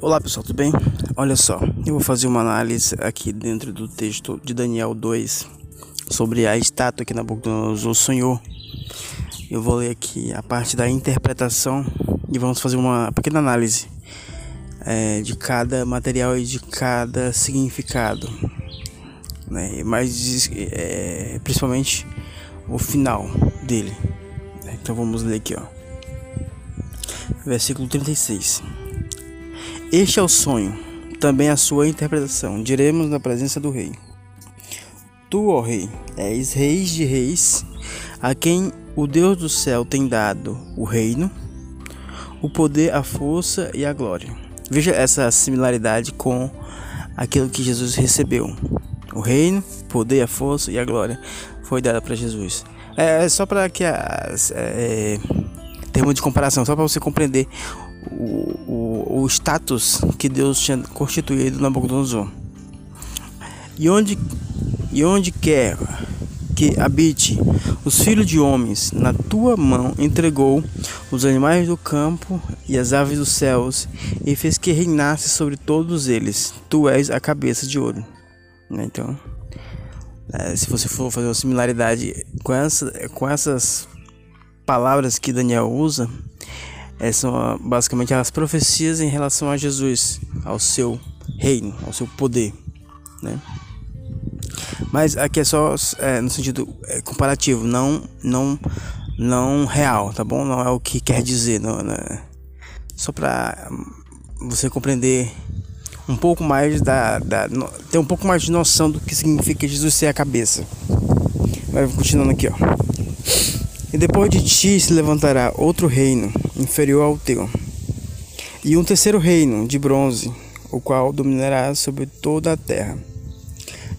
Olá pessoal, tudo bem? Olha só, eu vou fazer uma análise aqui dentro do texto de Daniel 2 sobre a estátua que Nabucodonosor sonhou. Eu vou ler aqui a parte da interpretação e vamos fazer uma pequena análise é, de cada material e de cada significado, né? mas é, principalmente o final dele. Então vamos ler aqui, ó. Versículo 36. Este é o sonho, também a sua interpretação. Diremos na presença do rei. Tu, ó rei, és reis de reis, a quem o Deus do céu tem dado o reino, o poder, a força e a glória. Veja essa similaridade com aquilo que Jesus recebeu. O reino, o poder, a força e a glória foi dada para Jesus. É, é só para que as é, termo de comparação, só para você compreender o, o, o status que Deus tinha constituído na Nabucodonosor. E onde, e onde quer que habite os filhos de homens, na tua mão entregou os animais do campo e as aves dos céus, e fez que reinasse sobre todos eles. Tu és a cabeça de ouro. Né, então, é, se você for fazer uma similaridade com, essa, com essas palavras que Daniel usa, são basicamente as profecias em relação a Jesus, ao seu reino, ao seu poder, né? Mas aqui é só é, no sentido é, comparativo, não, não, não real, tá bom? Não é o que quer dizer, não, né? só para você compreender um pouco mais da, da no, ter um pouco mais de noção do que significa Jesus ser a cabeça. Vai continuando aqui, ó. E depois de ti se levantará outro reino inferior ao teu, e um terceiro reino de bronze, o qual dominará sobre toda a terra.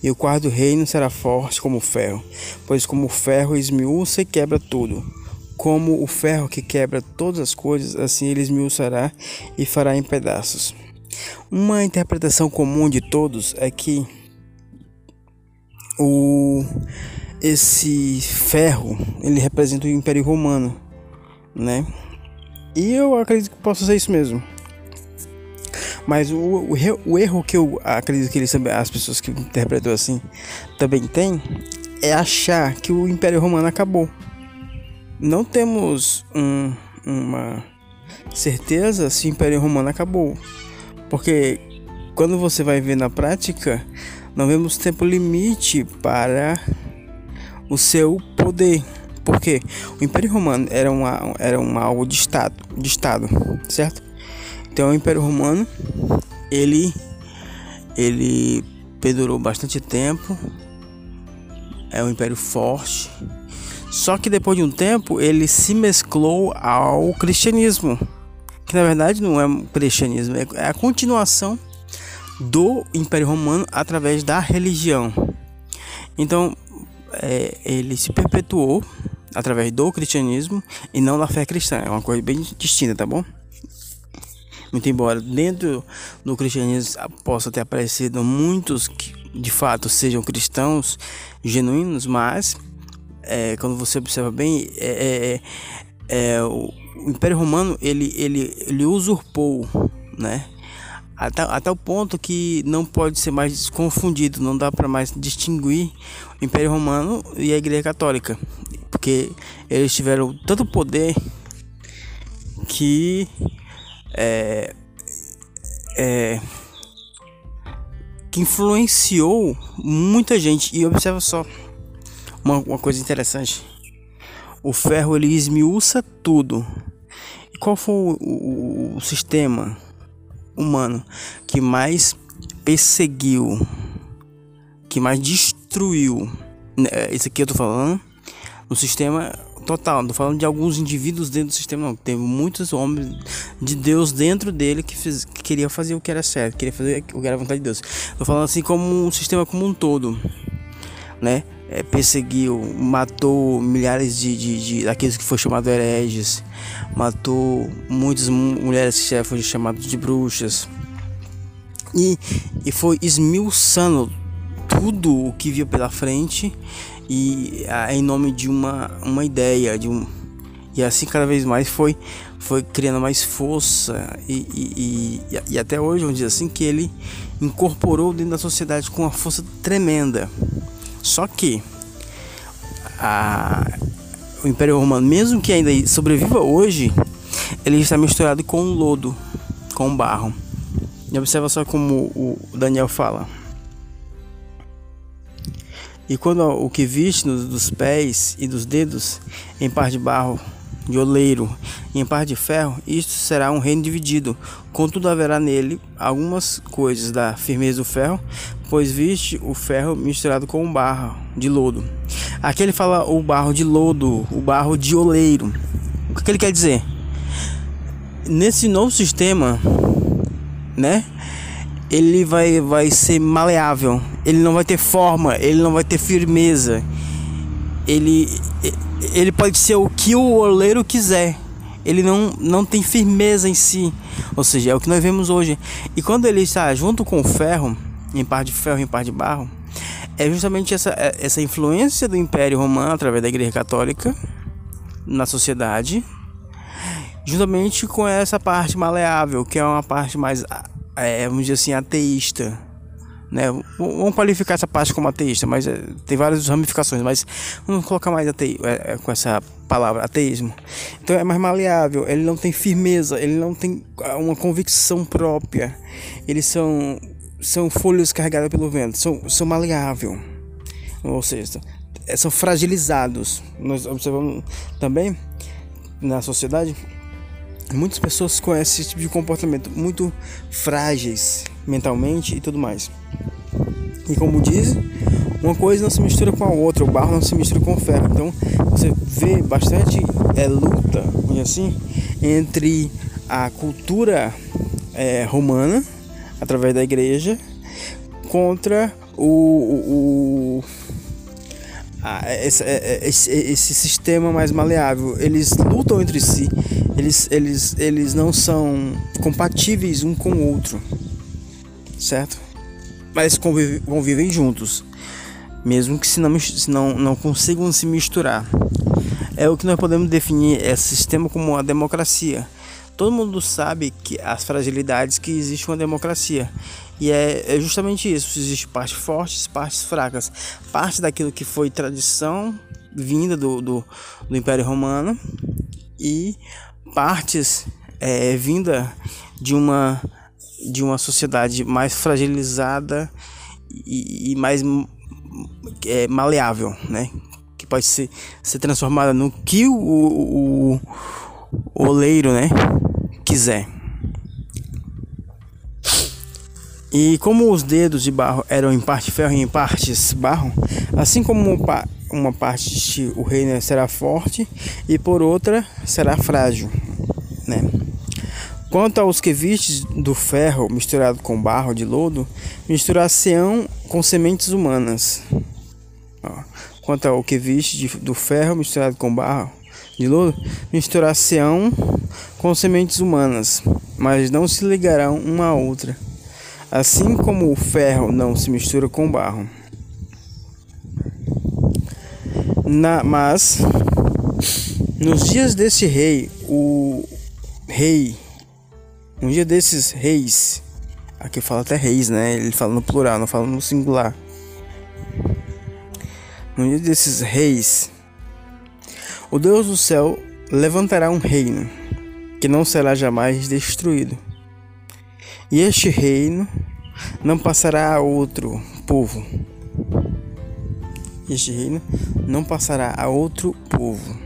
E o quarto reino será forte como o ferro, pois como o ferro esmiuça e quebra tudo. Como o ferro que quebra todas as coisas, assim ele esmiuçará e fará em pedaços. Uma interpretação comum de todos é que o esse ferro ele representa o Império Romano, né? E eu acredito que possa ser isso mesmo. Mas o, o, o erro que eu acredito que eles, as pessoas que interpretam assim também têm é achar que o Império Romano acabou. Não temos um, uma certeza se o Império Romano acabou, porque quando você vai ver na prática, não vemos tempo limite para o seu poder. Porque o Império Romano era, uma, era uma algo de Estado, de Estado, certo? Então o Império Romano ele, ele perdurou bastante tempo, é um império forte. Só que depois de um tempo ele se mesclou ao cristianismo, que na verdade não é um cristianismo, é a continuação do Império Romano através da religião. Então é, ele se perpetuou através do cristianismo e não da fé cristã. É uma coisa bem distinta, tá bom? Muito embora dentro do cristianismo possa ter aparecido muitos que de fato sejam cristãos genuínos, mas é, quando você observa bem, é, é, é o Império Romano ele, ele, ele usurpou, né? Até, até o ponto que não pode ser mais confundido, não dá para mais distinguir o Império Romano e a Igreja Católica, porque eles tiveram tanto poder que é, é, que influenciou muita gente. E observa só uma, uma coisa interessante: o ferro ele esmiuça tudo. E qual foi o, o, o sistema? Humano que mais perseguiu, que mais destruiu. Né, isso aqui eu tô falando no sistema total, não tô falando de alguns indivíduos dentro do sistema, não. Teve muitos homens de Deus dentro dele que, fez, que queria fazer o que era certo, queria fazer o que era vontade de Deus. Tô falando assim como um sistema como um todo, né? É, perseguiu, matou milhares de, de, de daqueles que foi chamado hereges, matou muitas mulheres que foram chamadas de bruxas e, e foi esmiuçando tudo o que via pela frente e em nome de uma, uma ideia de um E assim cada vez mais foi, foi criando mais força e, e, e, e até hoje, vamos dizer assim, que ele incorporou dentro da sociedade com uma força tremenda. Só que a, o Império Romano, mesmo que ainda sobreviva hoje, ele está misturado com lodo, com barro. E observa só como o Daniel fala. E quando o que viste dos pés e dos dedos em par de barro de oleiro e em par de ferro, isto será um reino dividido. Contudo, haverá nele algumas coisas da firmeza do ferro, pois viste o ferro misturado com o barro de lodo. Aqui ele fala o barro de lodo, o barro de oleiro. O que ele quer dizer? Nesse novo sistema, né? Ele vai, vai ser maleável, ele não vai ter forma, ele não vai ter firmeza. Ele, ele pode ser o que o oleiro quiser. Ele não, não tem firmeza em si. Ou seja, é o que nós vemos hoje. E quando ele está junto com o ferro, em par de ferro, em par de barro, é justamente essa, é, essa influência do Império Romano através da Igreja Católica na sociedade, juntamente com essa parte maleável, que é uma parte mais, é, vamos dizer assim, ateísta né? Vamos qualificar essa parte como ateísta, mas é, tem várias ramificações, mas vamos colocar mais atei, é, é, com essa palavra ateísmo. Então é mais maleável, ele não tem firmeza, ele não tem ah, uma convicção própria. Eles são são folhas carregadas pelo vento, são são maleável. Ou seja, são fragilizados. Nós observamos também na sociedade muitas pessoas com esse tipo de comportamento muito frágeis mentalmente e tudo mais. E como diz, uma coisa não se mistura com a outra, o barro não se mistura com o ferro. Então você vê bastante é, luta, assim, entre a cultura é, romana, através da igreja, contra o, o, a, esse, é, é, esse, esse sistema mais maleável. Eles lutam entre si, eles, eles, eles não são compatíveis um com o outro certo? Mas convivem, convivem juntos, mesmo que se não, se não, não consigam se misturar. É o que nós podemos definir esse sistema como uma democracia. Todo mundo sabe que as fragilidades que existe uma democracia. E é, é justamente isso. Existe partes fortes, partes fracas. Parte daquilo que foi tradição vinda do, do, do Império Romano e partes é, vinda de uma de uma sociedade mais fragilizada e, e mais é, maleável, né? Que pode ser, ser transformada no que o, o, o oleiro, né? Quiser. E como os dedos de barro eram em parte ferro e em partes barro, assim como uma parte o reino será forte e por outra será frágil, né? Quanto aos que vistes do ferro misturado com barro de lodo, misturar-se-ão com sementes humanas. Quanto ao que viste do ferro misturado com barro de lodo, misturar-se-ão com sementes humanas, mas não se ligarão uma à outra, assim como o ferro não se mistura com barro. Na, mas nos dias deste rei, o rei um dia desses reis, aqui fala até reis, né? Ele fala no plural, não fala no singular. Um dia desses reis, o Deus do céu levantará um reino que não será jamais destruído. E este reino não passará a outro povo. Este reino não passará a outro povo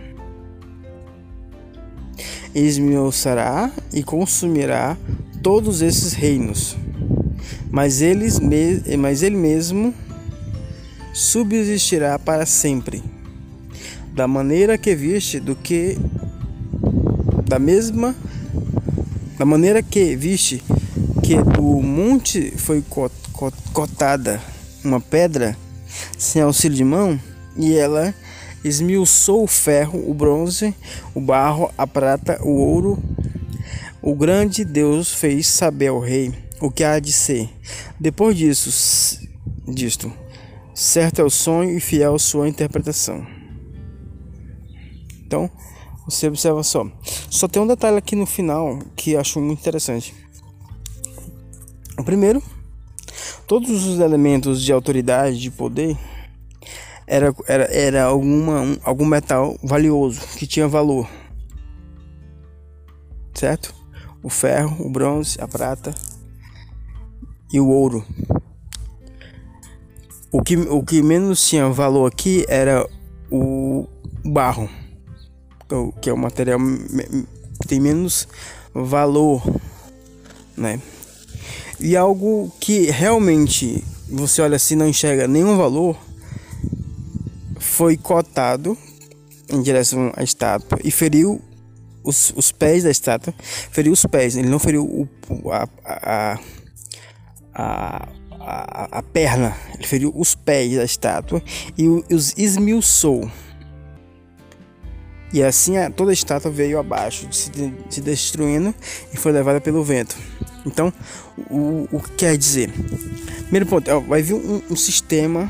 esmiuçará e consumirá todos esses reinos, mas, eles mas ele mesmo subsistirá para sempre. Da maneira que viste do que da mesma da maneira que viste que do monte foi cotada uma pedra sem auxílio de mão e ela esmiuçou o ferro, o bronze, o barro, a prata, o ouro. O grande Deus fez saber ao rei o que há de ser. Depois disso, disto, certo é o sonho e fiel sua interpretação. Então, Você observa só. Só tem um detalhe aqui no final que acho muito interessante. O primeiro, todos os elementos de autoridade, de poder, era, era, era alguma, um, algum metal valioso, que tinha valor. Certo? O ferro, o bronze, a prata e o ouro. O que, o que menos tinha valor aqui era o barro, que é o material que tem menos valor, né? E algo que realmente você olha assim não enxerga nenhum valor foi cotado em direção à estátua e feriu os, os pés da estátua, feriu os pés, ele não feriu o, a, a, a, a, a perna, ele feriu os pés da estátua e os esmiuçou. E assim toda a estátua veio abaixo, se, destruindo e foi levada pelo vento. Então, o, o que quer dizer? Primeiro ponto, vai vir um, um sistema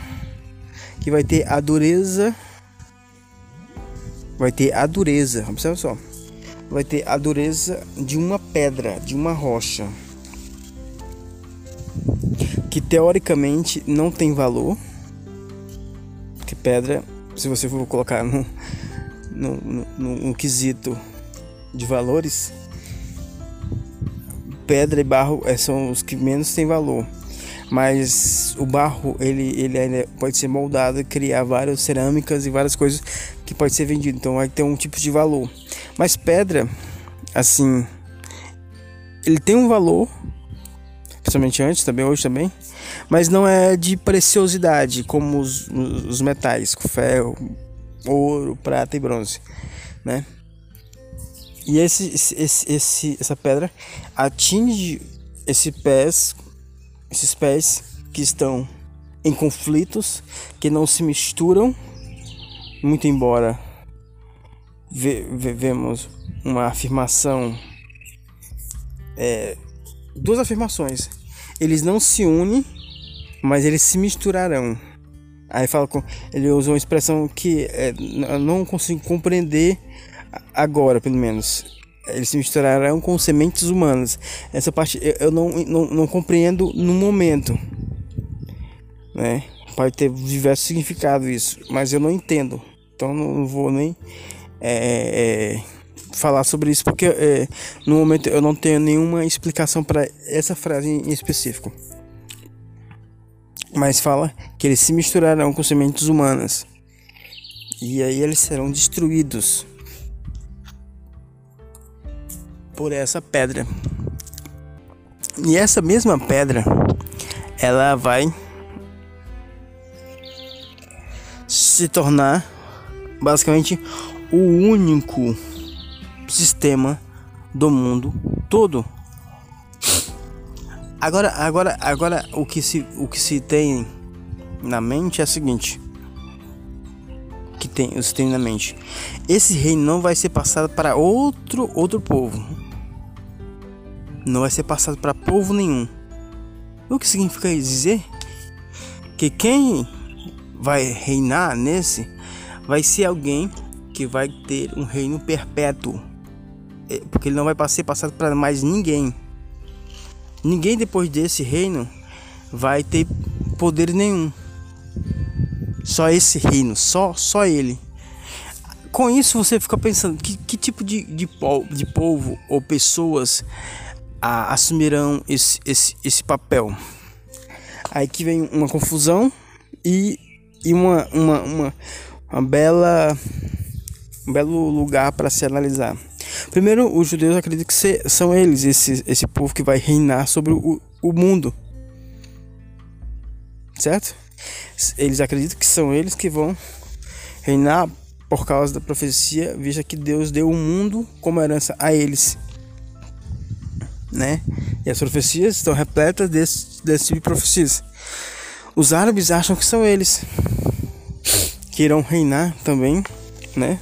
que vai ter a dureza. Vai ter a dureza, observa só. Vai ter a dureza de uma pedra, de uma rocha que teoricamente não tem valor, que pedra, se você for colocar no, no, no, no quesito de valores, pedra e barro é, são os que menos têm valor. Mas o barro ele, ele pode ser moldado criar várias cerâmicas e várias coisas que pode ser vendido. Então vai ter um tipo de valor. Mas pedra, assim, ele tem um valor principalmente antes, também hoje também, mas não é de preciosidade como os, os metais, ferro, ouro, prata e bronze, né? E esse, esse, esse, essa pedra atinge esse pés, esses pés que estão em conflitos, que não se misturam, muito embora ve, ve, vemos uma afirmação, é, duas afirmações eles não se unem, mas eles se misturarão. Aí fala com, ele usou uma expressão que é, não consigo compreender agora, pelo menos. Eles se misturarão com sementes humanas. Essa parte eu, eu não, não, não compreendo no momento, né? Pode ter diversos significados isso, mas eu não entendo. Então não vou nem é, é, falar sobre isso porque é, no momento eu não tenho nenhuma explicação para essa frase em específico. Mas fala que eles se misturarão com sementes humanas e aí eles serão destruídos por essa pedra. E essa mesma pedra ela vai se tornar basicamente o único sistema do mundo todo. Agora, agora, agora o que se o que se tem na mente é o seguinte, que tem, se tem na mente. Esse reino não vai ser passado para outro outro povo. Não vai ser passado para povo nenhum. O que significa dizer que quem vai reinar nesse vai ser alguém que vai ter um reino perpétuo. É, porque ele não vai ser passado para mais ninguém. Ninguém depois desse reino vai ter poder nenhum. Só esse reino, só, só ele. Com isso você fica pensando que, que tipo de, de, povo, de povo ou pessoas a, assumirão esse, esse, esse papel. Aí que vem uma confusão e, e uma, uma, uma, uma bela um belo lugar para se analisar. Primeiro, os judeus acreditam que são eles, esse, esse povo que vai reinar sobre o, o mundo. Certo? Eles acreditam que são eles que vão reinar por causa da profecia, vista que Deus deu o mundo como herança a eles. Né? E as profecias estão repletas desse, desse tipo de profecias. Os árabes acham que são eles que irão reinar também, né?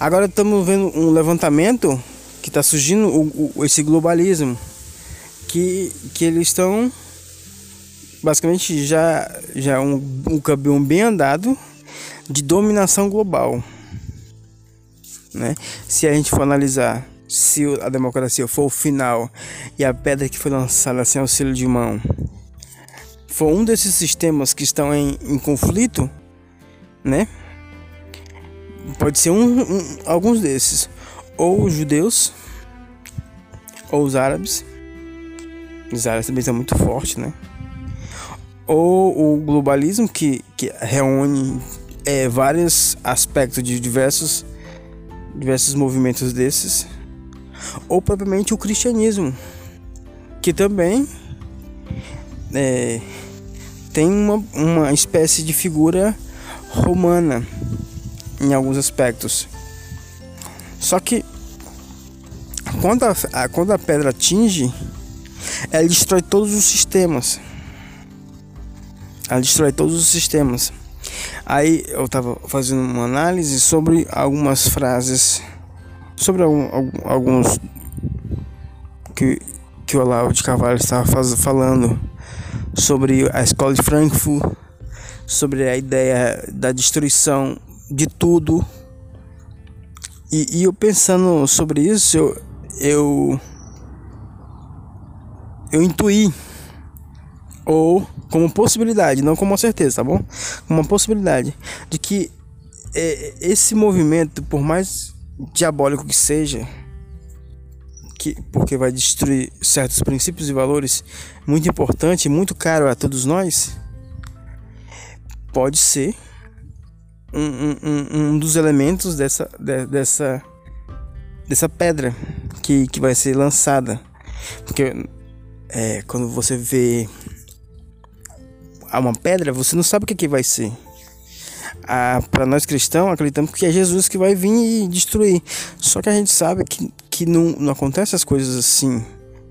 Agora estamos vendo um levantamento que está surgindo o, o, esse globalismo que, que eles estão basicamente já já um, um caminho bem andado de dominação global, né? Se a gente for analisar se a democracia for o final e a pedra que foi lançada sem auxílio de mão for um desses sistemas que estão em, em conflito, né? Pode ser um, um, alguns desses, ou os judeus, ou os árabes. Os árabes também são muito fortes, né? Ou o globalismo que, que reúne é, vários aspectos de diversos diversos movimentos desses ou propriamente o cristianismo, que também é, tem uma, uma espécie de figura romana em alguns aspectos. Só que quando a, quando a pedra atinge, ela destrói todos os sistemas. Ela destrói todos os sistemas. Aí eu estava fazendo uma análise sobre algumas frases sobre algum, alguns que, que o Olavo de Carvalho estava faz, falando sobre a escola de Frankfurt, sobre a ideia da destruição de tudo. E, e eu pensando sobre isso, eu, eu, eu intuí, ou como possibilidade, não como certeza, tá bom? Uma possibilidade de que é, esse movimento, por mais diabólico que seja, que, porque vai destruir certos princípios e valores muito importante, muito caro a todos nós, pode ser um, um, um dos elementos dessa, de, dessa, dessa pedra que, que vai ser lançada. Porque é, quando você vê uma pedra, você não sabe o que, que vai ser para nós cristãos, acreditamos que é Jesus que vai vir e destruir. Só que a gente sabe que, que não, não acontece as coisas assim.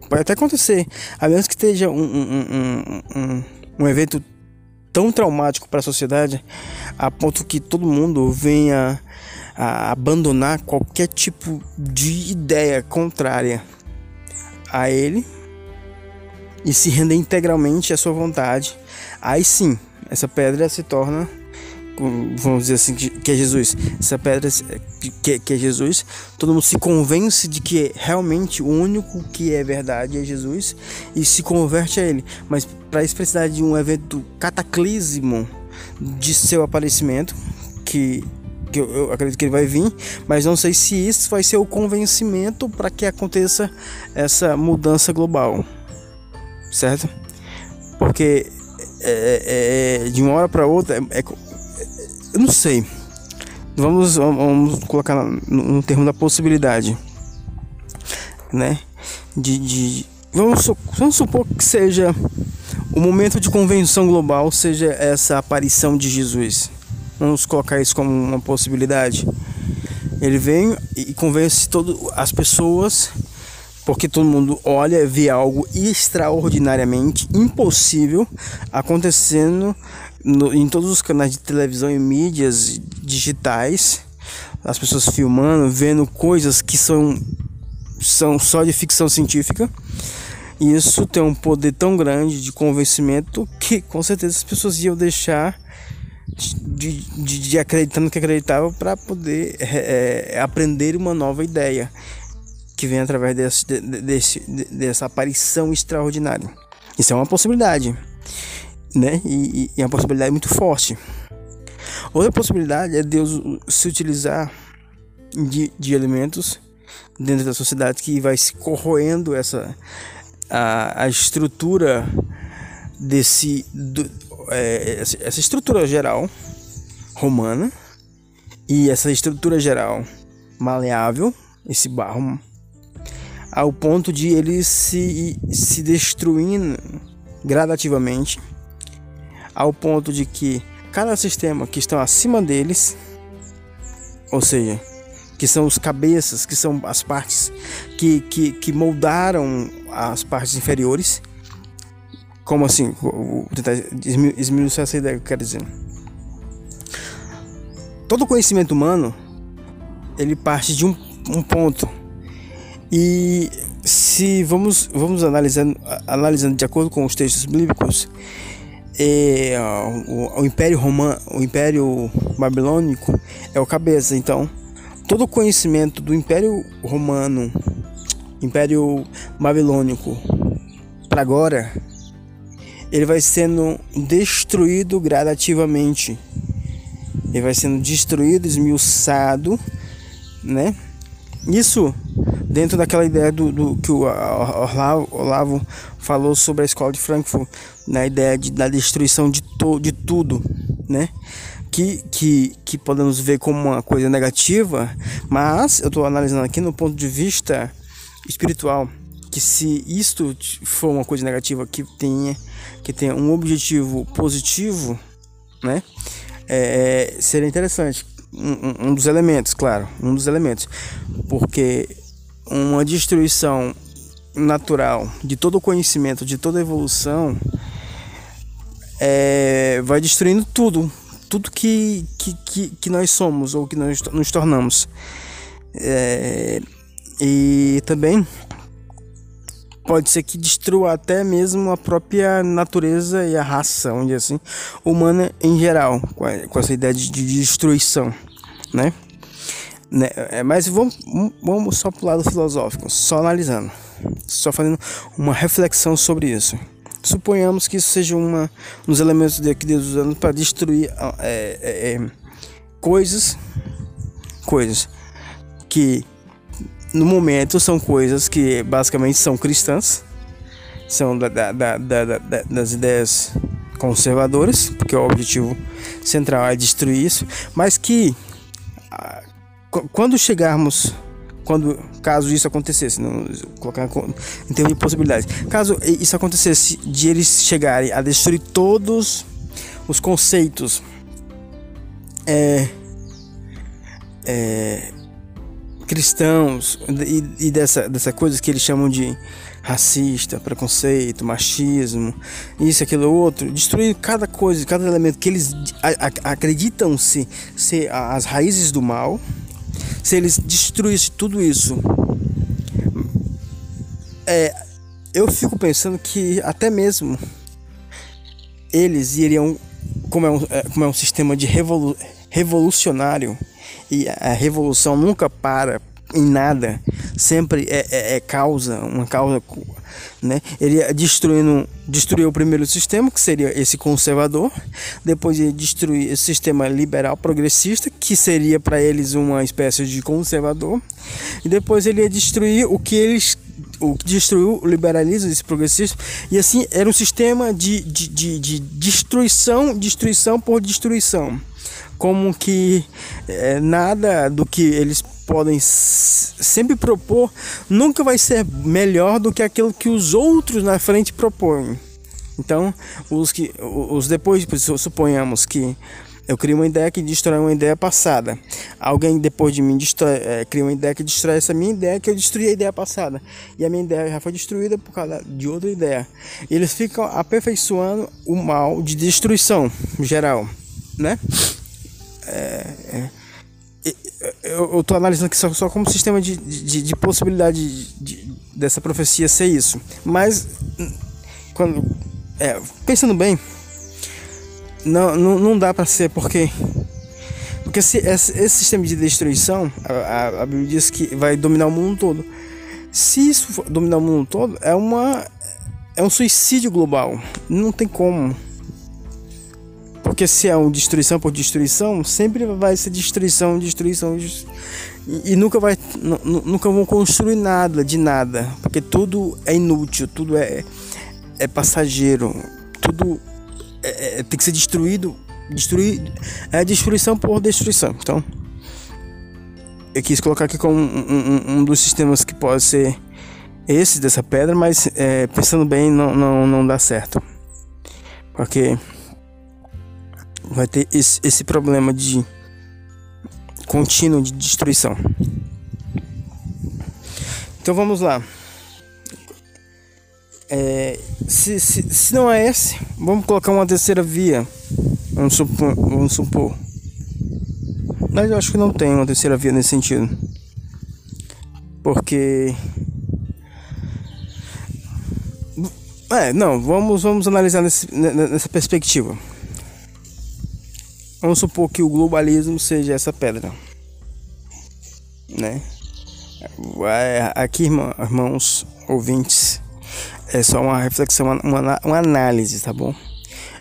Pode até acontecer, a menos que esteja um, um, um, um, um evento tão traumático para a sociedade a ponto que todo mundo venha a abandonar qualquer tipo de ideia contrária a ele e se render integralmente à sua vontade. Aí sim, essa pedra se torna vamos dizer assim, que é Jesus, essa pedra que, que é Jesus, todo mundo se convence de que realmente o único que é verdade é Jesus e se converte a ele. Mas para isso precisar de um evento cataclismo de seu aparecimento, que, que eu, eu acredito que ele vai vir, mas não sei se isso vai ser o convencimento para que aconteça essa mudança global, certo? Porque é, é, de uma hora para outra é, é eu não sei. Vamos, vamos colocar no, no termo da possibilidade, né? De, de vamos, vamos supor que seja o momento de convenção global seja essa aparição de Jesus. Vamos colocar isso como uma possibilidade. Ele vem e convence todas as pessoas, porque todo mundo olha e vê algo extraordinariamente impossível acontecendo no, em todos os canais de televisão e mídias digitais, as pessoas filmando, vendo coisas que são, são só de ficção científica. E isso tem um poder tão grande de convencimento que com certeza as pessoas iam deixar de, de, de acreditar no que acreditavam para poder é, é, aprender uma nova ideia que vem através desse, desse, dessa aparição extraordinária. Isso é uma possibilidade né? E, e é uma possibilidade muito forte. Outra possibilidade é Deus se utilizar de, de elementos dentro da sociedade que vai se corroendo essa a, a estrutura desse do, é, essa estrutura geral romana e essa estrutura geral maleável esse barro ao ponto de ele se se destruindo gradativamente ao ponto de que cada sistema que estão acima deles, ou seja, que são os cabeças, que são as partes que, que, que moldaram as partes inferiores, como assim, vou tentar esmiuçar essa ideia que eu quero dizer. Todo conhecimento humano ele parte de um, um ponto. E se vamos vamos analisando analisando de acordo com os textos bíblicos e, o, o, Império Romano, o Império Babilônico é o cabeça. Então, todo o conhecimento do Império Romano, Império Babilônico, para agora, ele vai sendo destruído gradativamente. Ele vai sendo destruído, esmiuçado, né? Isso dentro daquela ideia do, do que o Olavo, Olavo falou sobre a escola de Frankfurt, na ideia de, da destruição de, to, de tudo, né? Que, que, que podemos ver como uma coisa negativa, mas eu estou analisando aqui no ponto de vista espiritual, que se isto for uma coisa negativa que tenha, que tenha um objetivo positivo, né? É, seria interessante. Um, um dos elementos, claro, um dos elementos, porque uma destruição natural de todo o conhecimento, de toda a evolução, é, vai destruindo tudo, tudo que, que, que, que, nós somos ou que nós nos tornamos. É, e também pode ser que destrua até mesmo a própria natureza e a raça, onde assim, humana em geral, com essa ideia de destruição, né? né? É, mas vamos, vamos só pro lado filosófico, só analisando, só fazendo uma reflexão sobre isso. Suponhamos que isso seja uma, um dos elementos que Deus usando para destruir é, é, é, coisas, coisas que no momento são coisas que basicamente são cristãs, são da, da, da, das ideias conservadoras, porque o objetivo central é destruir isso, mas que quando chegarmos quando caso isso acontecesse, não colocar em termos de possibilidades, caso isso acontecesse de eles chegarem a destruir todos os conceitos é, é, cristãos e, e, dessa, dessa coisa que eles chamam de racista, preconceito, machismo, isso, aquilo, outro, destruir cada coisa, cada elemento que eles acreditam se ser as raízes do mal se eles destruíssem tudo isso, é, eu fico pensando que até mesmo eles iriam, como é um, é, como é um sistema de revolu revolucionário e a revolução nunca para em nada, sempre é, é, é, causa, uma causa, né? Ele destruindo, destruiu o primeiro sistema, que seria esse conservador, depois ia destruir esse sistema liberal progressista, que seria para eles uma espécie de conservador, e depois ele ia destruir o que eles o que destruiu o liberalismo esse progressista e assim era um sistema de, de, de, de destruição destruição por destruição. Como que é, nada do que eles podem sempre propor nunca vai ser melhor do que aquilo que os outros na frente propõem. Então, os que os depois, suponhamos que eu crio uma ideia que destrói uma ideia passada. Alguém depois de mim destrói, é, cria uma ideia que destrói essa minha ideia, que eu destruí a ideia passada. E a minha ideia já foi destruída por causa de outra ideia. E eles ficam aperfeiçoando o mal de destruição geral, né? É, é, eu estou analisando aqui só, só como sistema de, de, de possibilidade de, dessa profecia ser isso. Mas, quando, é, pensando bem, não, não, não dá para ser porque porque se, esse, esse, sistema de destruição, a, a, a, Bíblia diz que vai dominar o mundo todo. Se isso dominar o mundo todo, é uma é um suicídio global. Não tem como. Porque se é uma destruição por destruição, sempre vai ser destruição, destruição, destruição e, nunca vai nunca vão construir nada de nada, porque tudo é inútil, tudo é é passageiro, tudo é, é, tem que ser destruído, destruir é destruição por destruição. Então, eu quis colocar aqui como um, um, um dos sistemas que pode ser esse dessa pedra, mas é, pensando bem não, não, não dá certo. Porque vai ter esse, esse problema de contínuo de destruição. Então vamos lá. É, se, se, se não é esse, vamos colocar uma terceira via. Vamos supor, vamos supor. Mas eu acho que não tem uma terceira via nesse sentido. Porque. É, não, vamos, vamos analisar nesse, nessa perspectiva. Vamos supor que o globalismo seja essa pedra. né? Aqui, irmãos ouvintes, é só uma reflexão, uma, uma análise, tá bom?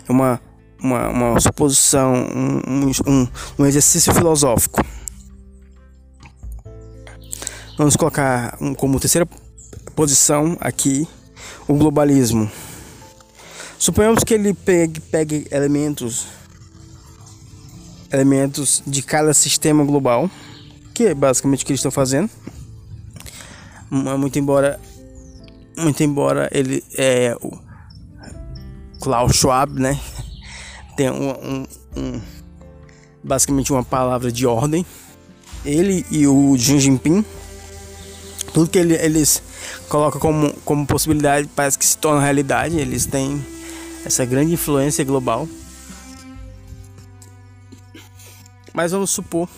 É uma, uma, uma suposição, um, um, um exercício filosófico. Vamos colocar como terceira posição aqui o globalismo. Suponhamos que ele pegue, pegue elementos elementos de cada sistema global, que é basicamente o que eles estão fazendo. Muito embora muito embora ele é o Klaus Schwab, né? Tem um, um, um basicamente uma palavra de ordem. Ele e o Xi Jinping tudo que ele, eles colocam como, como possibilidade parece que se torna realidade. Eles têm essa grande influência global. Mas vamos supor,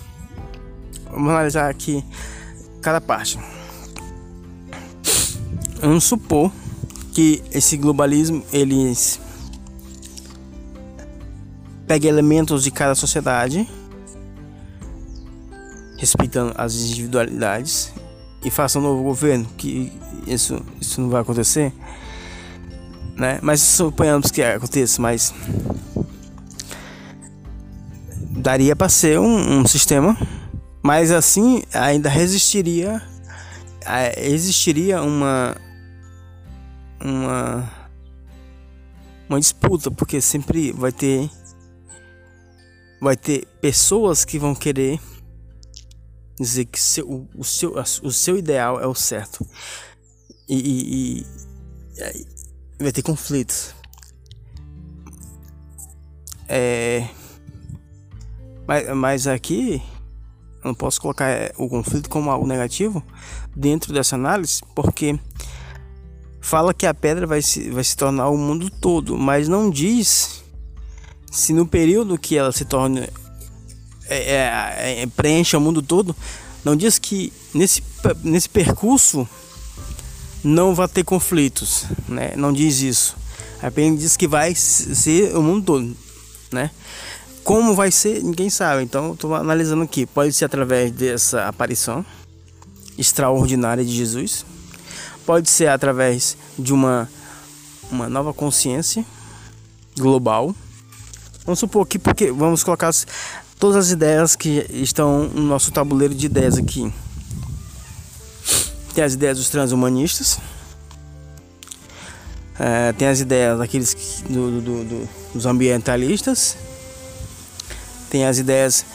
vamos analisar aqui cada parte. Vamos supor que esse globalismo eles pegue elementos de cada sociedade, respeitando as individualidades e faça um novo governo, que isso, isso não vai acontecer, né? Mas suponhamos que aconteça, mas daria para ser um, um, sistema, mas assim ainda resistiria, existiria uma uma uma disputa, porque sempre vai ter vai ter pessoas que vão querer dizer que seu, o, seu, o seu ideal é o certo. E, e, e vai ter conflitos. É, mas, mas aqui eu não posso colocar é, o conflito como algo negativo dentro dessa análise, porque fala que a pedra vai se, vai se tornar o mundo todo, mas não diz se no período que ela se torna é, é, é, preenche o mundo todo, não diz que nesse, nesse percurso não vai ter conflitos, né? Não diz isso. Apenas diz que vai ser o mundo todo, né? Como vai ser, ninguém sabe. Então, estou analisando aqui. Pode ser através dessa aparição extraordinária de Jesus. Pode ser através de uma, uma nova consciência global. Vamos supor que, porque vamos colocar todas as ideias que estão no nosso tabuleiro de ideias aqui. Tem as ideias dos transhumanistas, é, tem as ideias daqueles do, do, do, dos ambientalistas, tem as ideias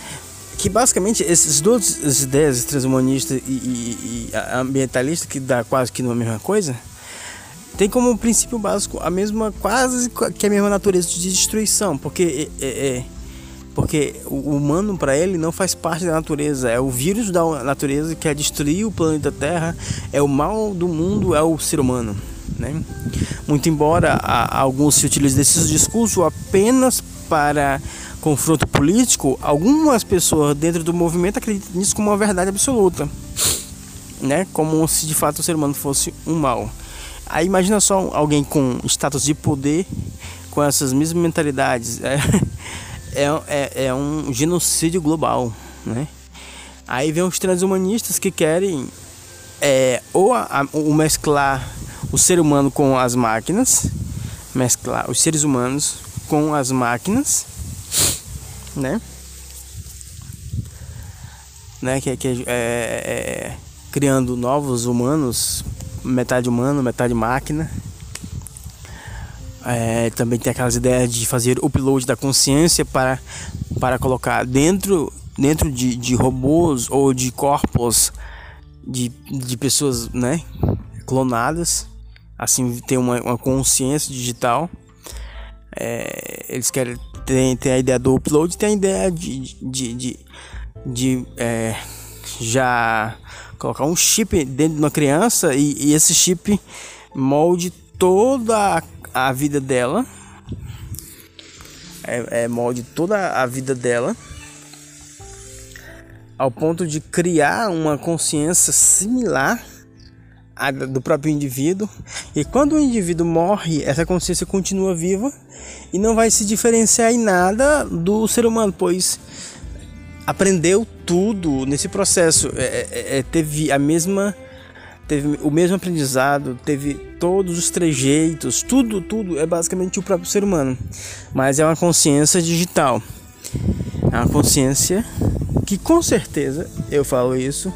que basicamente esses duas as ideias transhumanistas e, e, e ambientalista que dá quase que a mesma coisa tem como princípio básico a mesma quase que a mesma natureza de destruição porque é, é, é porque o humano para ele não faz parte da natureza, é o vírus da natureza que quer destruir o planeta Terra, é o mal do mundo, é o ser humano. Né? Muito embora alguns se utilizem desses discursos apenas para confronto político, algumas pessoas dentro do movimento acreditam nisso como uma verdade absoluta, né? Como se de fato o ser humano fosse um mal. Aí imagina só alguém com status de poder, com essas mesmas mentalidades. É é, é, é um genocídio global, né? Aí vem os transhumanistas que querem é, ou a, o mesclar o ser humano com as máquinas, mesclar os seres humanos com as máquinas, né? né? Que, que é, é, criando novos humanos, metade humano, metade máquina. É, também tem aquelas ideias de fazer upload da consciência para, para colocar dentro, dentro de, de robôs ou de corpos de, de pessoas né, clonadas, assim ter uma, uma consciência digital. É, eles querem ter, ter a ideia do upload, tem a ideia de, de, de, de é, já colocar um chip dentro de uma criança e, e esse chip molde toda a a vida dela. É, é molde toda a vida dela. Ao ponto de criar uma consciência similar à do próprio indivíduo. E quando o indivíduo morre, essa consciência continua viva e não vai se diferenciar em nada do ser humano, pois aprendeu tudo nesse processo. É, é, é, teve a mesma teve o mesmo aprendizado, teve todos os trejeitos, tudo, tudo é basicamente o próprio ser humano, mas é uma consciência digital, é uma consciência que com certeza eu falo isso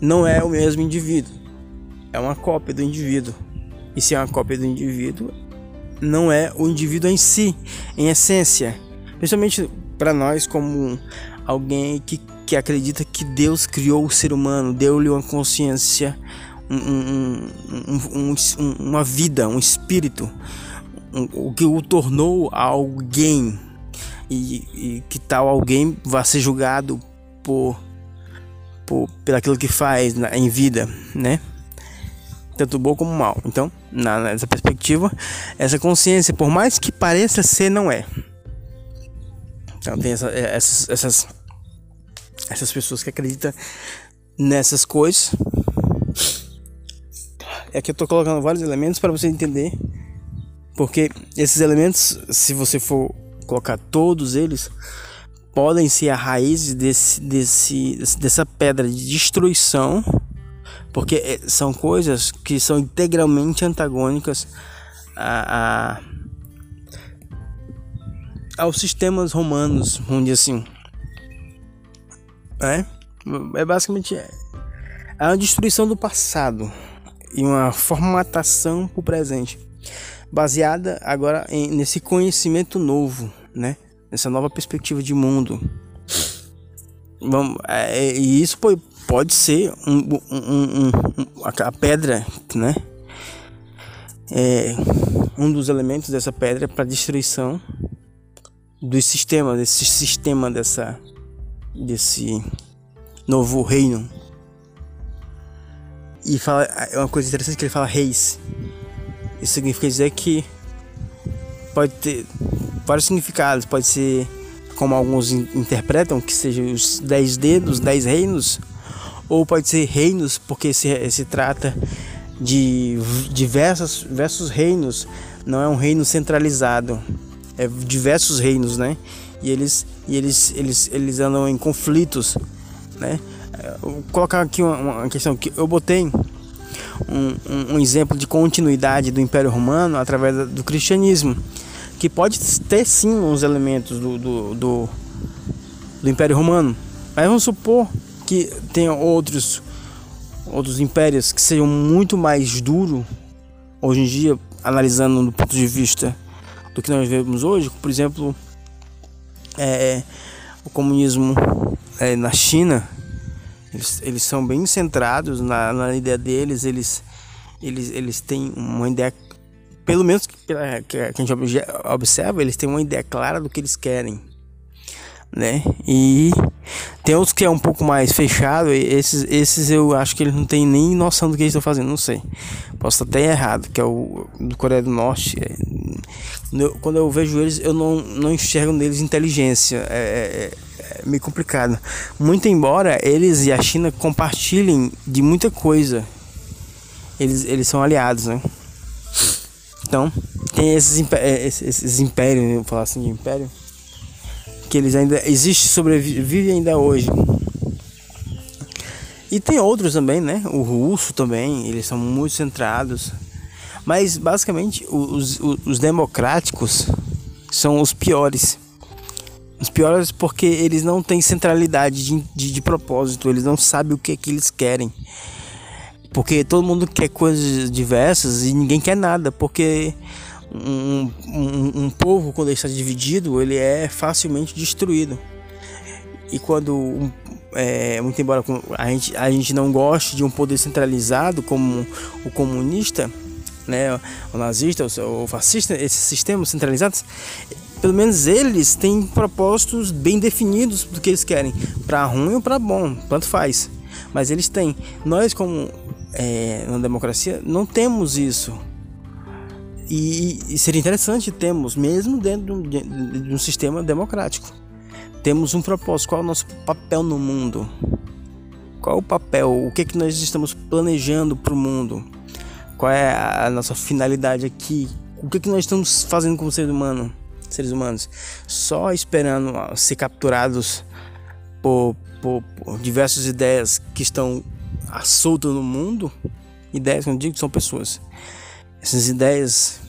não é o mesmo indivíduo, é uma cópia do indivíduo. E se é uma cópia do indivíduo, não é o indivíduo em si, em essência, principalmente para nós como alguém que, que acredita que Deus criou o ser humano, deu-lhe uma consciência, um, um, um, uma vida, um espírito, o que o tornou alguém e, e, que tal alguém vai ser julgado por, por pelaquilo que faz na, em vida, né? Tanto bom como mal. Então, na, nessa perspectiva, essa consciência, por mais que pareça ser, não é. Então tem essa, é, essas, essas, essas pessoas que acreditam nessas coisas. É que eu tô colocando vários elementos para você entender. Porque esses elementos, se você for colocar todos eles, podem ser a raiz desse, desse, dessa pedra de destruição. Porque é, são coisas que são integralmente antagônicas a, a aos sistemas romanos, vamos dizer assim. É, é basicamente é, é uma destruição do passado e uma formatação para o presente, baseada agora em, nesse conhecimento novo, né? Nessa nova perspectiva de mundo. Vamos, é, e isso pode, pode ser um, um, um, a pedra, né? É, um dos elementos dessa pedra para destruição do sistema, desse sistema dessa desse novo reino. E fala é uma coisa interessante que ele fala reis. Isso significa dizer que pode ter vários significados, pode ser como alguns interpretam que sejam os dez dedos, dez reinos, ou pode ser reinos porque se, se trata de diversos, diversos reinos, não é um reino centralizado é, diversos reinos, né? E eles, e eles, eles, eles andam em conflitos, né? Vou colocar aqui uma, uma questão que eu botei um, um, um, exemplo de continuidade do Império Romano através do cristianismo, que pode ter sim uns elementos do, do, do, do Império Romano, mas vamos supor que tenha outros outros impérios que sejam muito mais duros hoje em dia, analisando do ponto de vista do que nós vemos hoje, por exemplo, é, o comunismo é, na China, eles, eles são bem centrados na, na ideia deles, eles, eles, eles têm uma ideia, pelo menos que, que a gente observa, eles têm uma ideia clara do que eles querem né? E tem outros que é um pouco mais fechado, esses, esses eu acho que eles não têm nem noção do que eles estão fazendo, não sei. Posso estar até errado, que é o do Coreia do Norte. É, quando eu vejo eles, eu não, não enxergo neles inteligência. É, é, é meio complicado. Muito embora eles e a China compartilhem de muita coisa. Eles, eles são aliados, né? Então, tem esses, é, esses, esses impérios, vou falar assim de império que eles ainda existem, sobrevivem ainda hoje. E tem outros também, né? O russo também, eles são muito centrados. Mas basicamente os, os, os democráticos são os piores. Os piores porque eles não têm centralidade de, de, de propósito, eles não sabem o que é que eles querem. Porque todo mundo quer coisas diversas e ninguém quer nada, porque um, um, um povo quando ele está dividido ele é facilmente destruído. E quando é, muito embora a gente, a gente não goste de um poder centralizado como o comunista né o nazista o, o fascista esses sistemas centralizados pelo menos eles têm propósitos bem definidos do que eles querem para ruim ou para bom tanto faz. Mas eles têm. Nós como é, na democracia não temos isso e, e seria interessante termos, mesmo dentro de um, de um sistema democrático, temos um propósito. Qual é o nosso papel no mundo? Qual é o papel? O que, é que nós estamos planejando para o mundo? Qual é a nossa finalidade aqui? O que, é que nós estamos fazendo como ser humano, seres humanos? Só esperando ser capturados por, por, por diversas ideias que estão soltas no mundo. Ideias, eu digo, são pessoas. Essas ideias,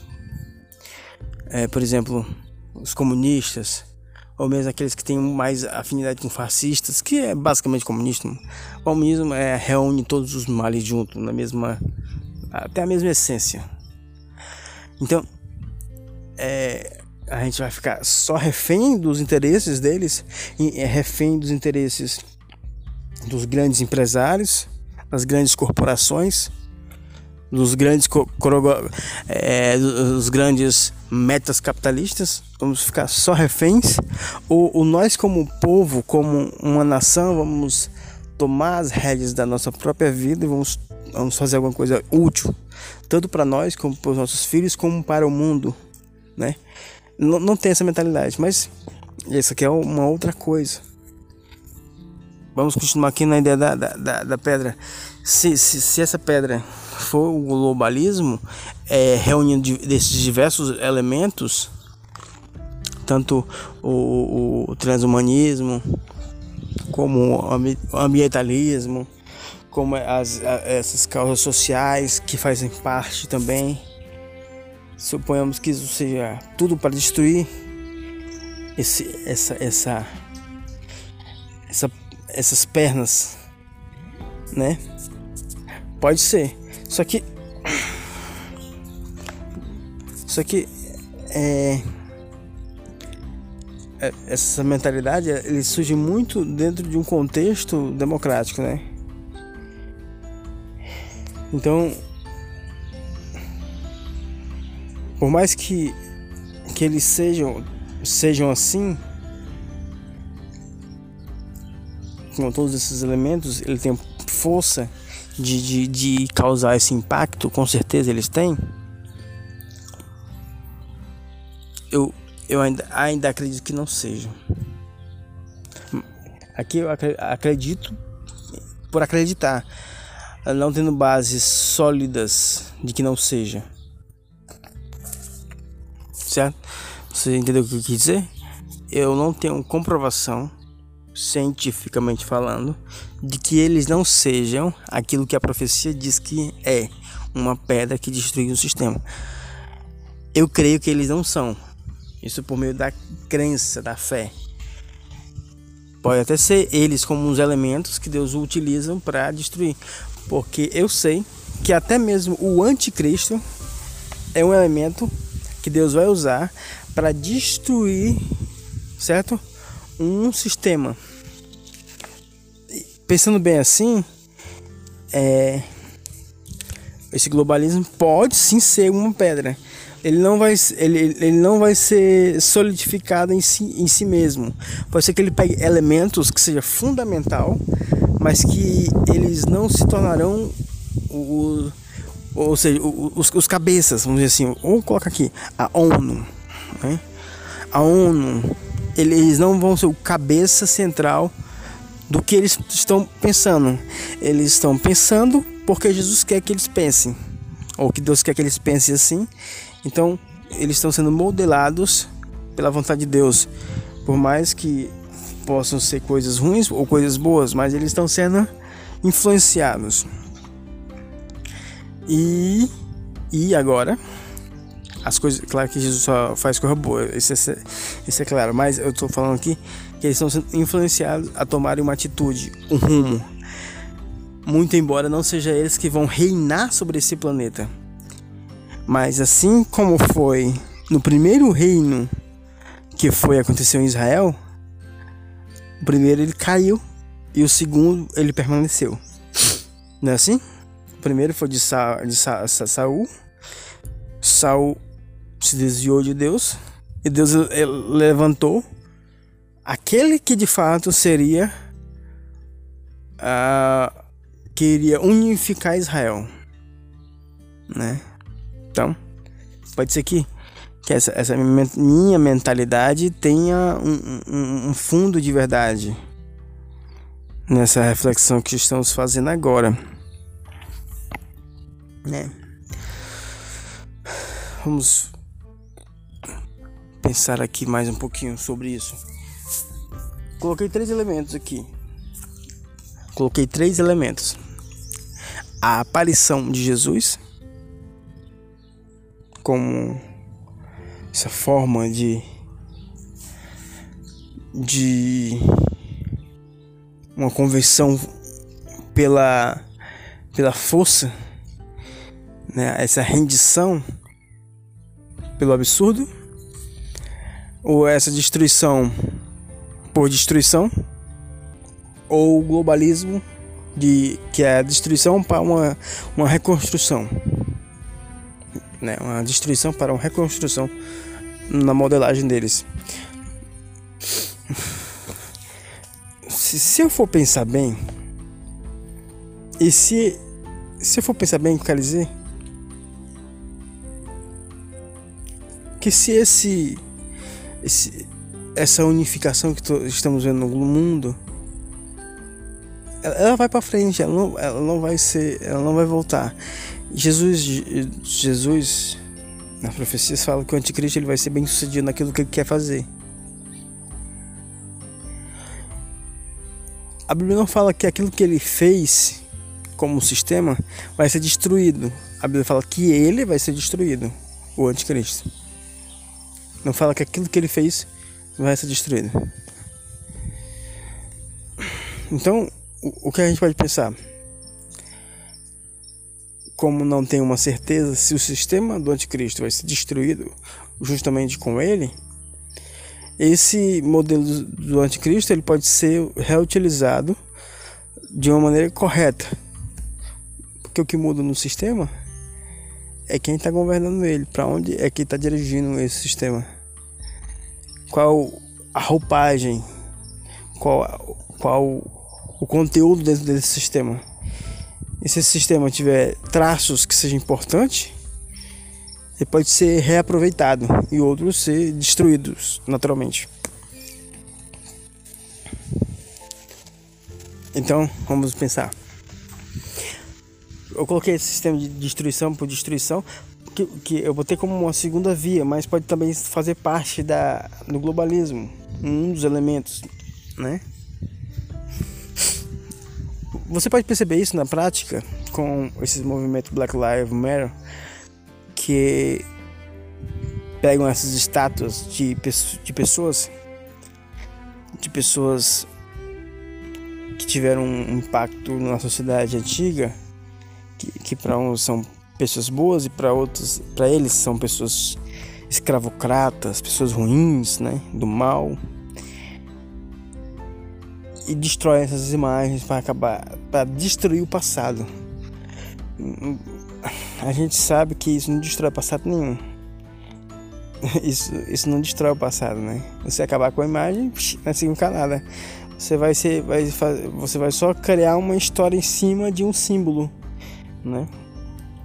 é, por exemplo, os comunistas, ou mesmo aqueles que têm mais afinidade com fascistas, que é basicamente comunismo. O comunismo é, reúne todos os males junto, na mesma, até a mesma essência. Então, é, a gente vai ficar só refém dos interesses deles, e é refém dos interesses dos grandes empresários, das grandes corporações, dos grandes é, dos grandes metas capitalistas, vamos ficar só reféns, ou, ou nós como povo, como uma nação, vamos tomar as rédeas da nossa própria vida e vamos, vamos fazer alguma coisa útil, tanto para nós como para os nossos filhos, como para o mundo, né? Não, não tem essa mentalidade, mas isso aqui é uma outra coisa. Vamos continuar aqui na ideia da, da, da, da pedra. Se, se, se, essa pedra for o globalismo, é, reunindo desses diversos elementos, tanto o, o transhumanismo, como o ambientalismo, como as, essas causas sociais que fazem parte também Suponhamos que isso seja tudo para destruir esse, essa, essa, essa, essas pernas, né? Pode ser. Só que, só que é, é essa mentalidade ele surge muito dentro de um contexto democrático, né? Então Por mais que, que eles sejam, sejam assim, com todos esses elementos, ele tem força de, de, de causar esse impacto, com certeza eles têm. Eu, eu ainda, ainda acredito que não sejam. Aqui eu acredito por acreditar, não tendo bases sólidas de que não seja certo? Você entendeu o que eu quis dizer? Eu não tenho comprovação, cientificamente falando, de que eles não sejam aquilo que a profecia diz que é uma pedra que destrui o sistema. Eu creio que eles não são. Isso por meio da crença, da fé. Pode até ser eles como uns elementos que Deus utiliza para destruir. Porque eu sei que até mesmo o anticristo é um elemento que Deus vai usar para destruir, certo? Um sistema. Pensando bem assim, é, esse globalismo pode sim ser uma pedra. Ele não vai, ele, ele não vai ser solidificado em si, em si mesmo. Pode ser que ele pegue elementos que seja fundamental, mas que eles não se tornarão o, ou seja, os, os cabeças, vamos dizer assim, ou coloca aqui, a ONU, né? A ONU, eles não vão ser o cabeça central do que eles estão pensando. Eles estão pensando porque Jesus quer que eles pensem, ou que Deus quer que eles pensem assim. Então, eles estão sendo modelados pela vontade de Deus, por mais que possam ser coisas ruins ou coisas boas, mas eles estão sendo influenciados. E, e agora, as coisas, claro que Jesus só faz coisa boa, isso é, isso é claro, mas eu estou falando aqui que eles estão sendo influenciados a tomarem uma atitude, um rumo. Muito embora não seja eles que vão reinar sobre esse planeta. Mas assim como foi no primeiro reino que foi aconteceu em Israel, o primeiro ele caiu e o segundo ele permaneceu. Não é assim? primeiro foi de, Sa, de Sa, Sa, Saul. Saul se desviou de Deus e Deus levantou aquele que de fato seria uh, que iria unificar Israel, né? Então, pode ser que, que essa, essa minha mentalidade tenha um, um, um fundo de verdade nessa reflexão que estamos fazendo agora né? Vamos pensar aqui mais um pouquinho sobre isso. Coloquei três elementos aqui coloquei três elementos: a aparição de Jesus, como essa forma de de uma conversão pela pela força, né? Essa rendição pelo absurdo ou essa destruição por destruição? Ou o globalismo de que é a destruição para uma, uma reconstrução? Né uma destruição para uma reconstrução na modelagem deles. Se, se eu for pensar bem e se se eu for pensar bem o que dizer que se esse, esse essa unificação que estamos vendo no mundo ela vai para frente, ela não, ela não vai ser, ela não vai voltar. Jesus, Jesus, nas profecias fala que o anticristo ele vai ser bem sucedido naquilo que ele quer fazer. A Bíblia não fala que aquilo que ele fez como sistema vai ser destruído. A Bíblia fala que ele vai ser destruído, o anticristo. Não fala que aquilo que ele fez vai ser destruído. Então, o, que a gente pode pensar? Como não tem uma certeza se o sistema do anticristo vai ser destruído justamente com ele, esse modelo do anticristo ele pode ser reutilizado de uma maneira correta. Porque o que muda no sistema é quem está governando ele, para onde é que está dirigindo esse sistema. Qual a roupagem, qual, qual o conteúdo dentro desse sistema. E se esse sistema tiver traços que sejam importantes, ele pode ser reaproveitado e outros ser destruídos naturalmente. Então, vamos pensar. Eu coloquei esse sistema de destruição por destruição, que, que eu botei como uma segunda via, mas pode também fazer parte da, do globalismo, um dos elementos, né? Você pode perceber isso na prática com esses movimentos Black Lives Matter que pegam essas estátuas de, de pessoas de pessoas que tiveram um impacto na sociedade antiga que, que para uns são pessoas boas e para outros para eles são pessoas escravocratas pessoas ruins né do mal e destrói essas imagens para acabar, para destruir o passado. A gente sabe que isso não destrói passado nenhum. Isso, isso não destrói o passado, né? Você acabar com a imagem, não significa nada. Você vai ser, vai fazer, você vai só criar uma história em cima de um símbolo, né?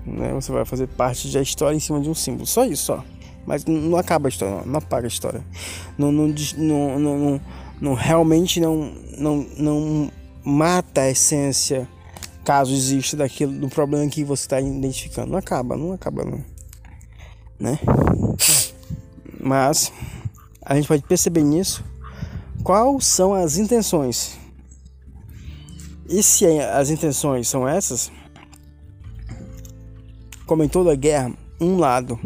né? Você vai fazer parte da história em cima de um símbolo, só isso, só. Mas não acaba a história, não, apaga a história. Não, não, não, não, não não realmente não, não, não mata a essência caso exista daquilo do problema que você está identificando. Não acaba, não acaba não. Né? Mas a gente pode perceber nisso quais são as intenções. E se as intenções são essas, como em toda guerra, um lado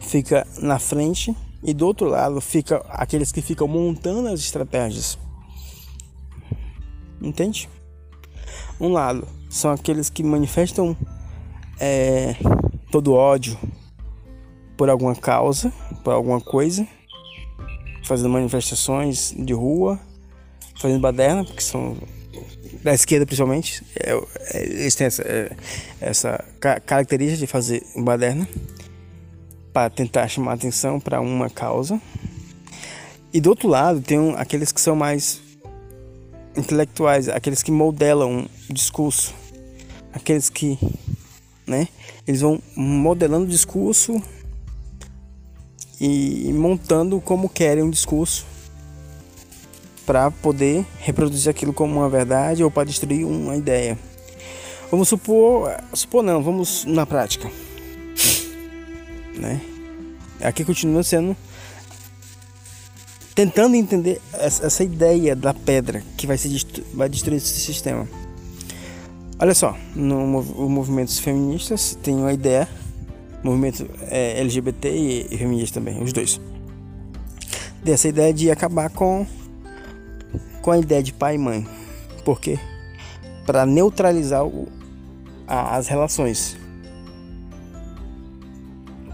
fica na frente e do outro lado fica aqueles que ficam montando as estratégias. Entende? Um lado são aqueles que manifestam é, todo ódio por alguma causa, por alguma coisa, fazendo manifestações de rua, fazendo baderna, porque são da esquerda principalmente, é, é, eles têm essa, é, essa característica de fazer baderna para tentar chamar atenção para uma causa. E do outro lado, tem aqueles que são mais intelectuais, aqueles que modelam o discurso, aqueles que, né, eles vão modelando o discurso e montando como querem um discurso para poder reproduzir aquilo como uma verdade ou para destruir uma ideia. Vamos supor, supor não, vamos na prática né? Aqui continua sendo tentando entender essa, ideia da pedra que vai ser vai destruir esse sistema. Olha só, no movimentos feministas tem uma ideia, movimento é, LGBT e, e feminista também, os dois. Dessa ideia de acabar com com a ideia de pai e mãe. Por quê? Para neutralizar o, a, as relações.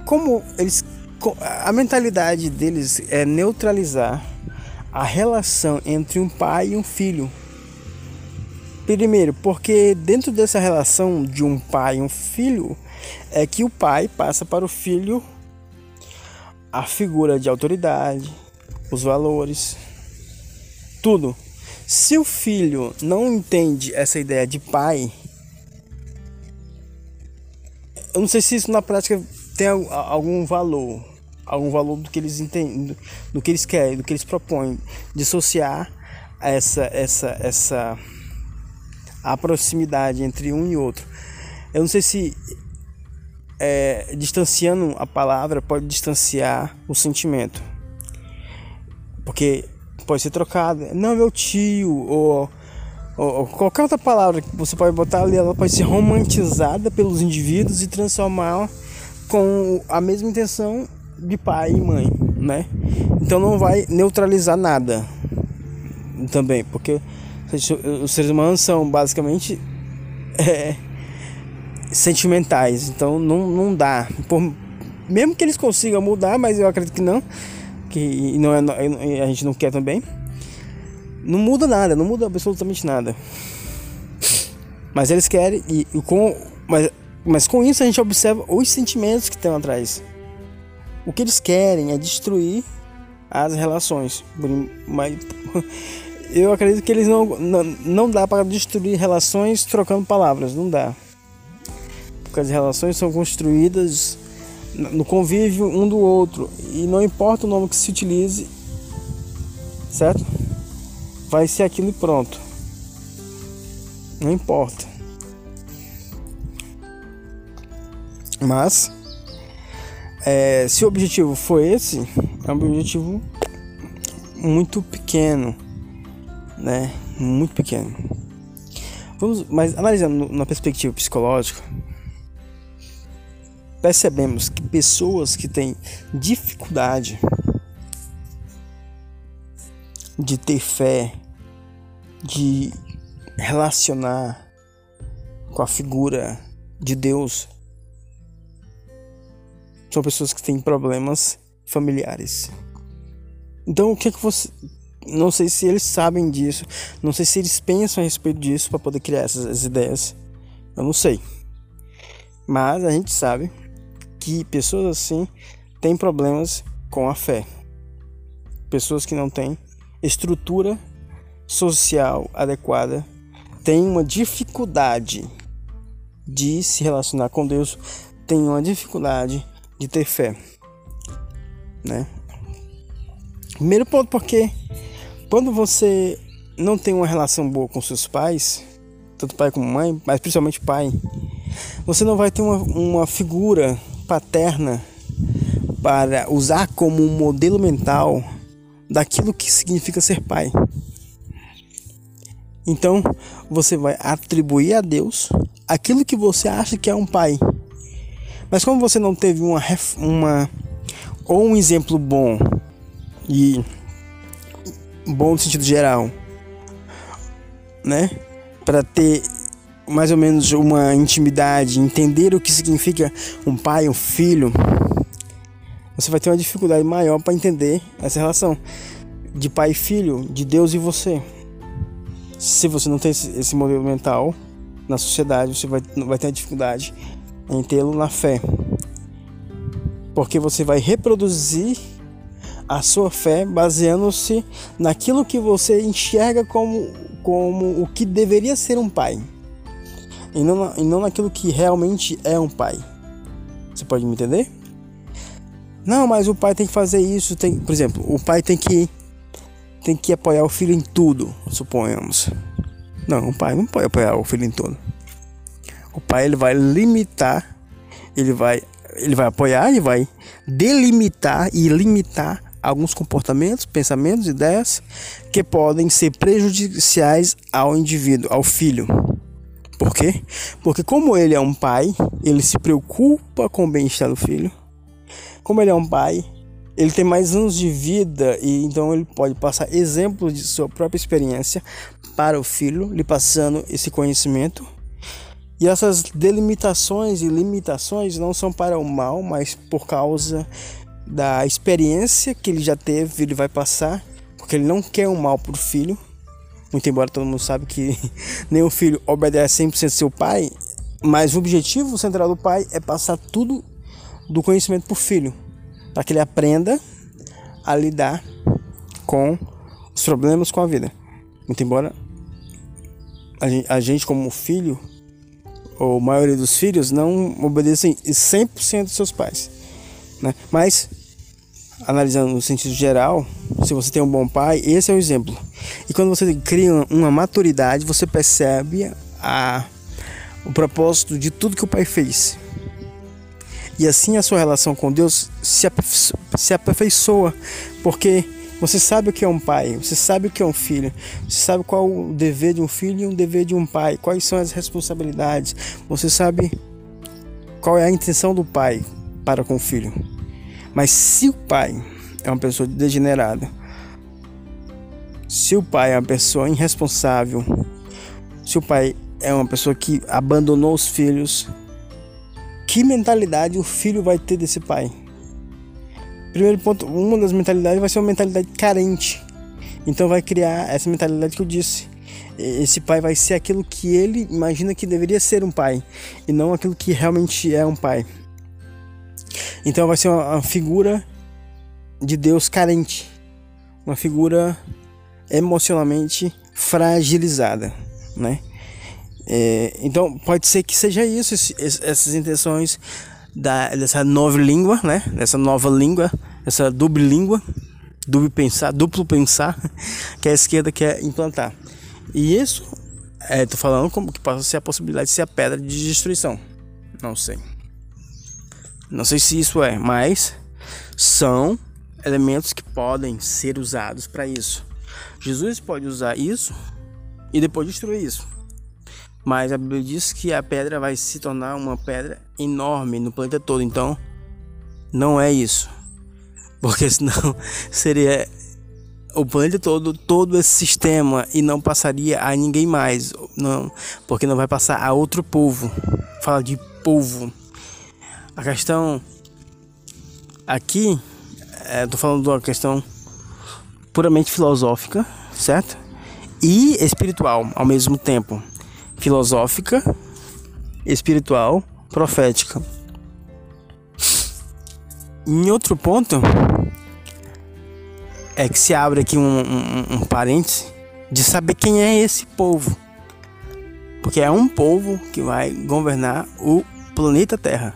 Como eles a mentalidade deles é neutralizar a relação entre um pai e um filho. Primeiro, porque dentro dessa relação de um pai e um filho, é que o pai passa para o filho a figura de autoridade, os valores, tudo. Se o filho não entende essa ideia de pai, eu não sei se isso na prática tem algum valor, algum valor do que eles entendem, do que eles querem, do que eles propõem, dissociar essa essa essa a proximidade entre um e outro. Eu não sei se é, distanciando a palavra pode distanciar o sentimento, porque pode ser trocado. Não, meu tio ou, ou, qualquer outra palavra que você pode botar ali, ela pode ser romantizada pelos indivíduos e transformar com a mesma intenção de pai e mãe, né? Então não vai neutralizar nada também, porque os seres humanos são basicamente é, sentimentais, então não, não dá. Por, mesmo que eles consigam mudar, mas eu acredito que não, que não é, a gente não quer também. Não muda nada, não muda absolutamente nada. Mas eles querem e, e com mas, mas com isso a gente observa os sentimentos que estão atrás. O que eles querem é destruir as relações. Mas eu acredito que eles não, não, não dá para destruir relações trocando palavras, não dá. Porque as relações são construídas no convívio um do outro e não importa o nome que se utilize, certo? Vai ser aquilo e pronto. Não importa. Mas é, se o objetivo for esse, é um objetivo muito pequeno né? Muito pequeno. Vamos, mas analisando na perspectiva psicológica, percebemos que pessoas que têm dificuldade de ter fé, de relacionar com a figura de Deus, são pessoas que têm problemas familiares. Então, o que é que você não sei se eles sabem disso, não sei se eles pensam a respeito disso para poder criar essas ideias. Eu não sei. Mas a gente sabe que pessoas assim têm problemas com a fé. Pessoas que não têm estrutura social adequada têm uma dificuldade de se relacionar com Deus, têm uma dificuldade de ter fé, né? Primeiro ponto porque quando você não tem uma relação boa com seus pais, tanto pai como mãe, mas principalmente pai, você não vai ter uma, uma figura paterna para usar como um modelo mental daquilo que significa ser pai. Então, você vai atribuir a Deus aquilo que você acha que é um pai. Mas como você não teve uma, uma ou um exemplo bom e bom no sentido geral, né? Para ter mais ou menos uma intimidade, entender o que significa um pai, um filho, você vai ter uma dificuldade maior para entender essa relação de pai e filho, de Deus e você. Se você não tem esse modelo mental na sociedade, você vai, vai ter dificuldade em tê-lo na fé. Porque você vai reproduzir a sua fé baseando-se naquilo que você enxerga como, como o que deveria ser um pai e não, e não naquilo que realmente é um pai. Você pode me entender? Não, mas o pai tem que fazer isso, tem, por exemplo, o pai tem que tem que apoiar o filho em tudo, suponhamos. Não, o pai não pode apoiar o filho em tudo. O pai ele vai limitar, ele vai ele vai apoiar, ele vai delimitar e limitar alguns comportamentos, pensamentos, ideias que podem ser prejudiciais ao indivíduo, ao filho. Por quê? Porque como ele é um pai, ele se preocupa com o bem-estar do filho. Como ele é um pai, ele tem mais anos de vida e então ele pode passar exemplos de sua própria experiência para o filho, lhe passando esse conhecimento. E essas delimitações e limitações não são para o mal, mas por causa da experiência que ele já teve, ele vai passar, porque ele não quer o mal para o filho. Muito embora todo mundo sabe que nenhum filho obedece 100% seu pai, mas o objetivo central do pai é passar tudo do conhecimento para o filho, para que ele aprenda a lidar com os problemas com a vida. Muito embora a gente, como filho, ou a maioria dos filhos, não obedecem 100% dos seus pais. Né? Mas, analisando no sentido geral, se você tem um bom pai, esse é o exemplo. E quando você cria uma maturidade, você percebe a, o propósito de tudo que o pai fez. E assim a sua relação com Deus se, se aperfeiçoa, porque você sabe o que é um pai, você sabe o que é um filho, você sabe qual o dever de um filho e o dever de um pai, quais são as responsabilidades, você sabe qual é a intenção do pai para com o filho. Mas se o pai é uma pessoa degenerada, se o pai é uma pessoa irresponsável, se o pai é uma pessoa que abandonou os filhos, que mentalidade o filho vai ter desse pai? Primeiro ponto, uma das mentalidades vai ser uma mentalidade carente. Então vai criar essa mentalidade que eu disse. Esse pai vai ser aquilo que ele imagina que deveria ser um pai e não aquilo que realmente é um pai. Então vai ser uma, figura de Deus carente, uma figura emocionalmente fragilizada, né? É, então pode ser que seja isso, essas intenções da, dessa nova língua, né? Dessa nova língua, essa dupla língua, duplo pensar, duplo pensar, que a esquerda quer implantar. E isso, é, falando como que possa ser a possibilidade de ser a pedra de destruição. Não sei. Não sei se isso é, mas são elementos que podem ser usados para isso. Jesus pode usar isso e depois destruir isso. Mas a Bíblia diz que a pedra vai se tornar uma pedra enorme no planeta todo. Então, não é isso. Porque senão seria o planeta todo, todo esse sistema e não passaria a ninguém mais. Não, porque não vai passar a outro povo. Fala de povo. A questão aqui, é, tô falando uma questão puramente filosófica, certo? E espiritual ao mesmo tempo filosófica, espiritual, profética. Em outro ponto, é que se abre aqui um, um, um parêntese de saber quem é esse povo. Porque é um povo que vai governar o planeta Terra.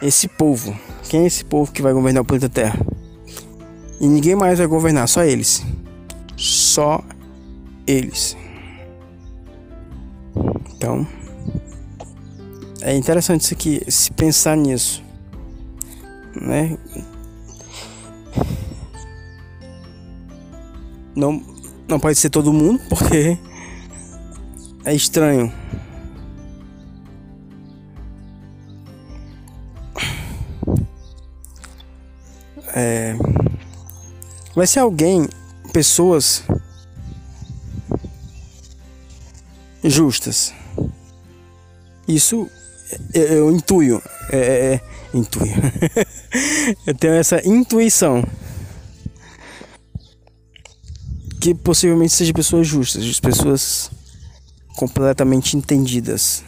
Esse povo. Quem é esse povo que vai governar o planeta Terra? E ninguém mais vai governar, só eles. Só eles. Então, é interessante isso aqui, se pensar nisso, né? Não, não pode ser todo mundo, porque é estranho. É, vai ser alguém, pessoas justas. Isso eu, eu intuio. É, é, é intuio. eu tenho essa intuição. Que possivelmente sejam pessoas justas, pessoas completamente entendidas.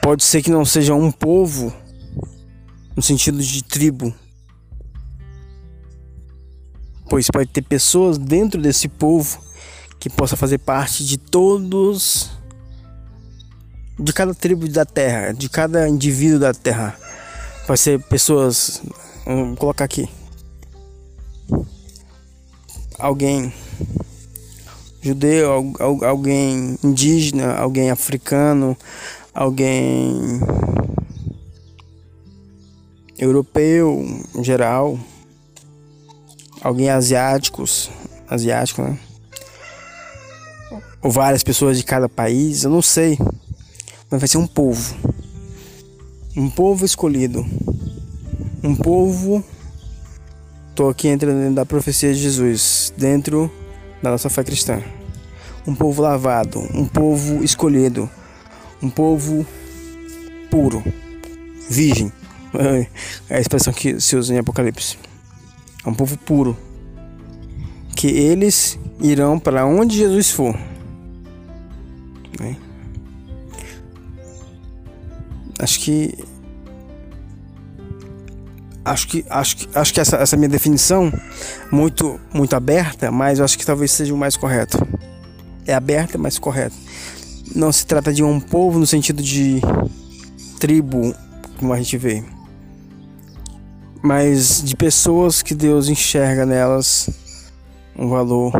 Pode ser que não seja um povo no sentido de tribo, pois pode ter pessoas dentro desse povo que possa fazer parte de todos de cada tribo da terra, de cada indivíduo da terra. Vai ser pessoas, vamos colocar aqui. Alguém judeu, alguém indígena, alguém africano, alguém europeu em geral, alguém asiáticos, asiático, né? Ou várias pessoas de cada país, eu não sei. Mas vai ser um povo. Um povo escolhido. Um povo. Tô aqui entrando da profecia de Jesus, dentro da nossa fé cristã. Um povo lavado, um povo escolhido, um povo puro, virgem. É a expressão que se usa em Apocalipse. É um povo puro. Que eles irão para onde Jesus for. Né? Acho que acho que acho que acho que essa, essa minha definição muito muito aberta, mas eu acho que talvez seja o mais correto. É aberta, mas correto. Não se trata de um povo no sentido de tribo, como a gente vê, mas de pessoas que Deus enxerga nelas um valor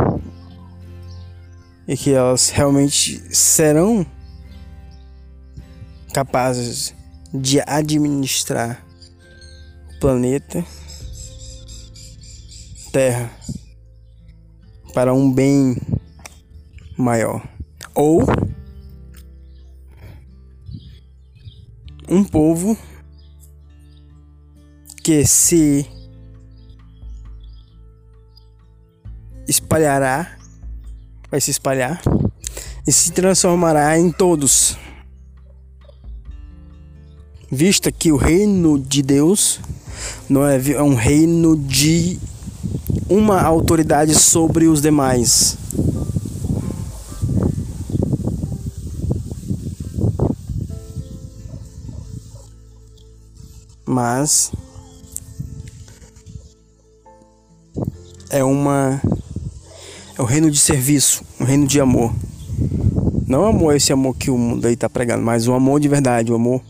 e que elas realmente serão capazes de administrar o planeta Terra para um bem maior. Ou um povo se espalhará, vai se espalhar e se transformará em todos. Vista que o reino de Deus não é, é um reino de uma autoridade sobre os demais. Mas é uma é o reino de serviço, um reino de amor. Não amor esse amor que o mundo aí tá pregando, mas o amor de verdade, o amor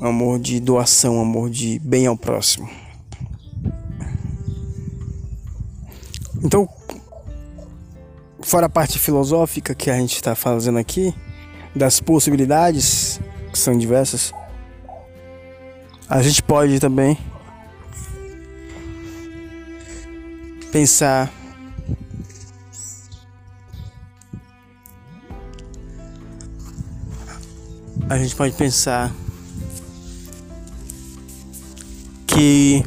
amor de doação, amor de bem ao próximo. Então, fora a parte filosófica que a gente está fazendo aqui, das possibilidades que são diversas, a gente pode também pensar. A gente pode pensar que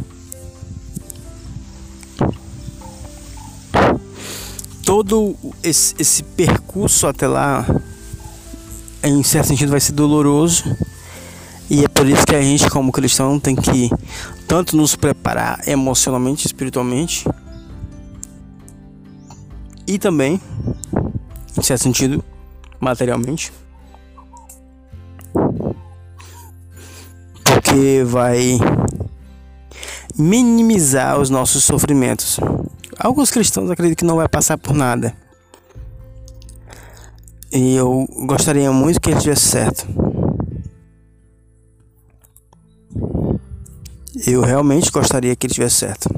todo esse, esse percurso até lá em certo sentido vai ser doloroso. E é por isso que a gente como cristão tem que tanto nos preparar emocionalmente, espiritualmente, e também, em certo sentido, materialmente. Porque vai minimizar os nossos sofrimentos. Alguns cristãos acreditam que não vai passar por nada. E eu gostaria muito que ele tivesse certo. Eu realmente gostaria que ele tivesse certo.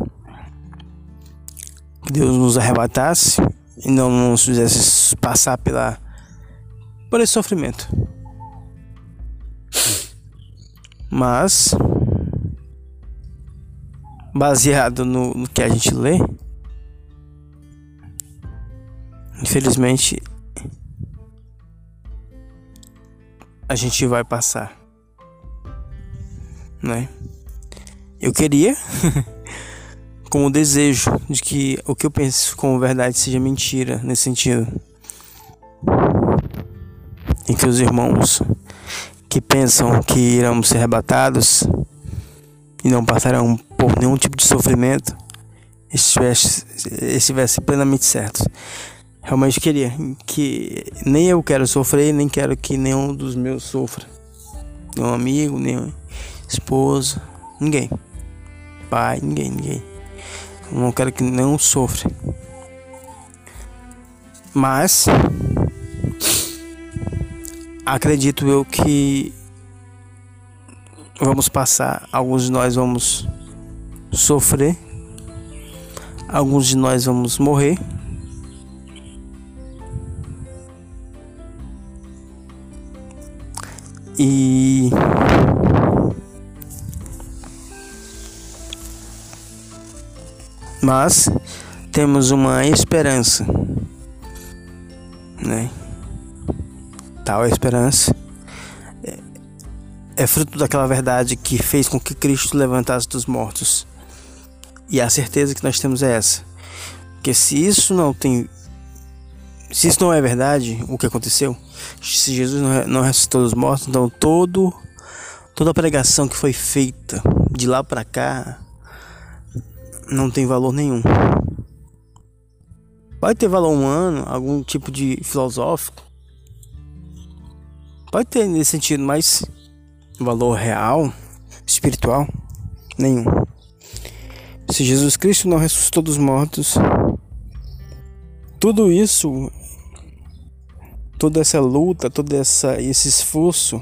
Deus nos arrebatasse e não nos fizesse passar pela por esse sofrimento. Mas baseado no, no que a gente lê, infelizmente a gente vai passar, né? Eu queria com o desejo de que o que eu penso como verdade seja mentira nesse sentido. Que os irmãos que pensam que irão ser arrebatados e não passarão por nenhum tipo de sofrimento estivesse, estivesse plenamente certo. Realmente queria que nem eu quero sofrer, nem quero que nenhum dos meus sofra. Nenhum amigo, nenhum esposa, ninguém. Pai, ninguém, ninguém. Não quero que nenhum sofra. Mas acredito eu que vamos passar, alguns de nós vamos sofrer, alguns de nós vamos morrer. E Mas temos uma esperança, né? Tal esperança é, é fruto daquela verdade que fez com que Cristo levantasse dos mortos. E a certeza que nós temos é essa. Porque se isso não tem se isso não é verdade, o que aconteceu, se Jesus não ressuscitou dos mortos, então todo toda a pregação que foi feita de lá para cá não tem valor nenhum. Pode ter valor humano, algum tipo de filosófico. Pode ter nesse sentido, mas valor real, espiritual, nenhum. Se Jesus Cristo não ressuscitou dos mortos, tudo isso toda essa luta, todo essa, esse esforço,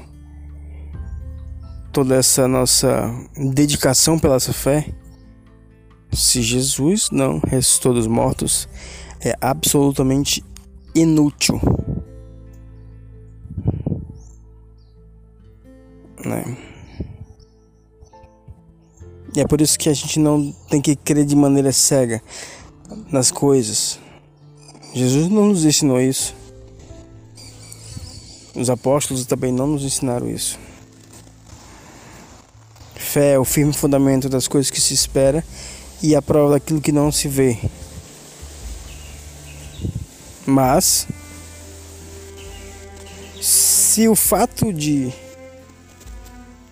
toda essa nossa dedicação pela nossa fé, se Jesus não ressuscitou dos mortos, é absolutamente inútil. Né? E é por isso que a gente não tem que crer de maneira cega nas coisas. Jesus não nos ensinou isso. Os apóstolos também não nos ensinaram isso. Fé é o firme fundamento das coisas que se espera e a prova daquilo que não se vê. Mas se o fato de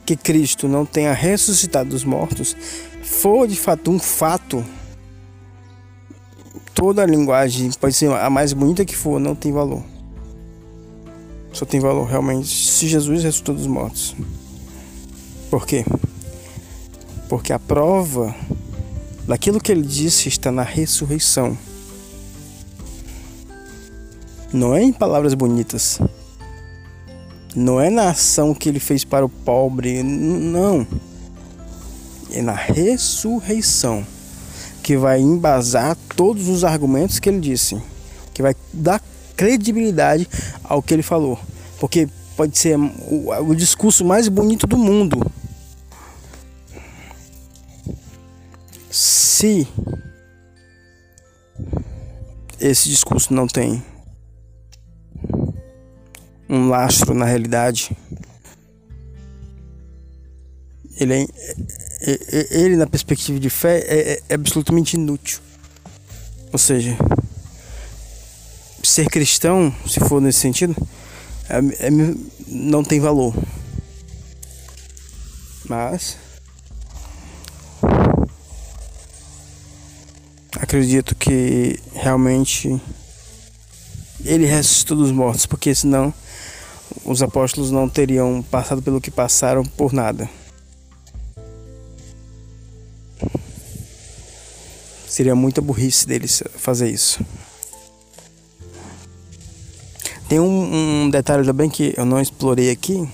que Cristo não tenha ressuscitado dos mortos for de fato um fato, toda a linguagem, pode ser a mais bonita que for, não tem valor só tem valor realmente se Jesus ressuscitou dos mortos. Por quê? Porque a prova daquilo que ele disse está na ressurreição. Não é em palavras bonitas. Não é na ação que ele fez para o pobre. Não. É na ressurreição que vai embasar todos os argumentos que ele disse. Que vai dar credibilidade ao que ele falou. Porque pode ser o, o discurso mais bonito do mundo. Se esse discurso não tem um lastro na realidade, ele, é, é, é, ele na perspectiva de fé é, é absolutamente inútil. Ou seja, ser cristão, se for nesse sentido, é, é, não tem valor. Mas acredito que realmente ele ressuscitou dos mortos, porque senão os apóstolos não teriam passado pelo que passaram por nada. Seria muita burrice deles fazer isso. Tem um, um detalhe também que eu não explorei aqui,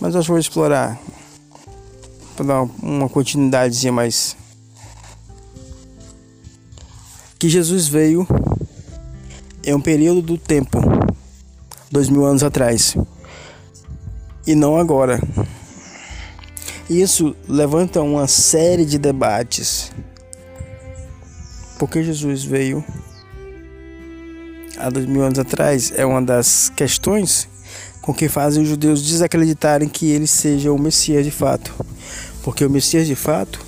mas eu acho que vou explorar para dar uma continuidadezinha mais. Que Jesus veio em um período do tempo, dois mil anos atrás, e não agora. Isso levanta uma série de debates. Porque Jesus veio há dois mil anos atrás é uma das questões com que fazem os judeus desacreditarem que ele seja o Messias de fato. Porque o Messias de fato,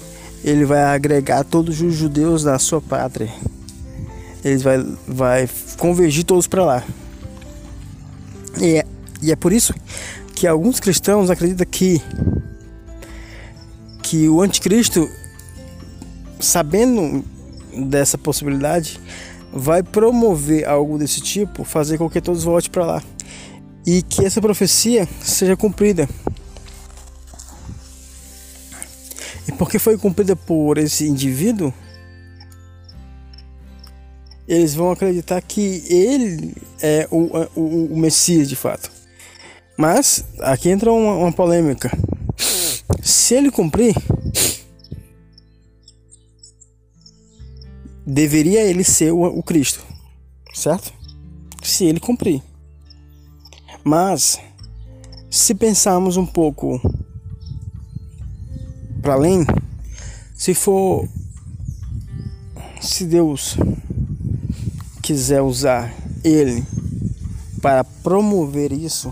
ele vai agregar todos os judeus da sua pátria. Ele vai, vai convergir todos para lá. E é, e é por isso que alguns cristãos acreditam que, que o anticristo, sabendo dessa possibilidade, vai promover algo desse tipo, fazer com que todos voltem para lá e que essa profecia seja cumprida. E porque foi cumprida por esse indivíduo, eles vão acreditar que ele é o, o, o Messias de fato. Mas aqui entra uma, uma polêmica. Se ele cumprir, deveria ele ser o, o Cristo, certo? Se ele cumprir. Mas, se pensarmos um pouco para além, se for se Deus quiser usar ele para promover isso,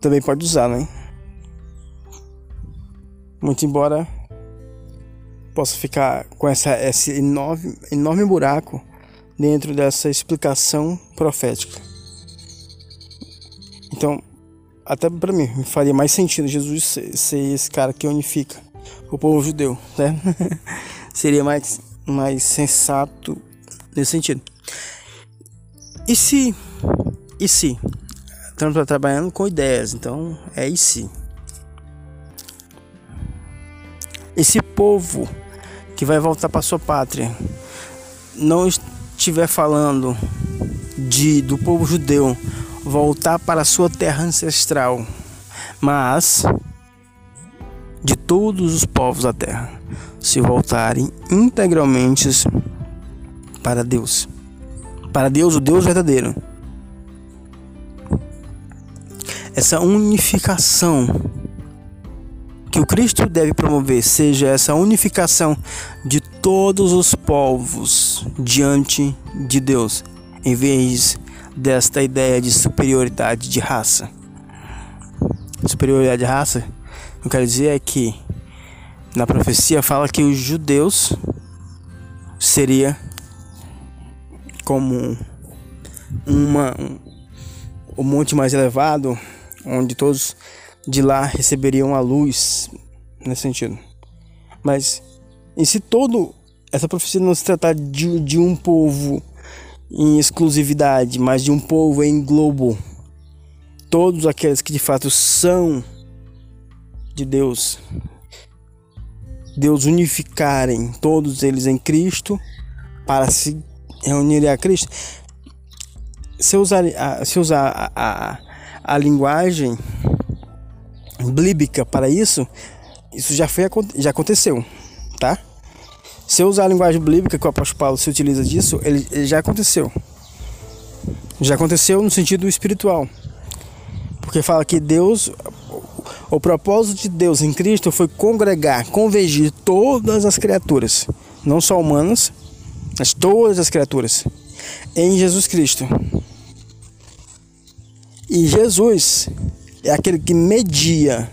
também pode usar, né? Muito embora possa ficar com essa, esse enorme, enorme buraco dentro dessa explicação profética. Então, até para mim, faria mais sentido Jesus ser, ser, esse cara que unifica o povo judeu, né? Seria mais, mais sensato nesse sentido. E se, e se estamos trabalhando com ideias, então é e se. Esse povo que vai voltar para sua pátria não estiver falando de do povo judeu voltar para sua terra ancestral, mas de todos os povos da terra se voltarem integralmente para Deus. Para Deus, o Deus verdadeiro essa unificação que o Cristo deve promover seja essa unificação de todos os povos diante de Deus, em vez desta ideia de superioridade de raça. Superioridade de raça, eu quero dizer é que na profecia fala que os judeus seria como uma um, o monte mais elevado onde todos de lá receberiam a luz nesse sentido. Mas em si todo essa profecia não se trata de, de um povo em exclusividade, mas de um povo em globo. Todos aqueles que de fato são de Deus. Deus unificarem todos eles em Cristo para se reunirem a Cristo. Se usar, se usar a, a a linguagem bíblica para isso, isso já foi já aconteceu, tá? Se eu usar a linguagem bíblica que o apóstolo Paulo se utiliza disso, ele, ele já aconteceu. Já aconteceu no sentido espiritual. Porque fala que Deus, o propósito de Deus em Cristo foi congregar, convergir todas as criaturas, não só humanas, mas todas as criaturas, em Jesus Cristo. E Jesus é aquele que media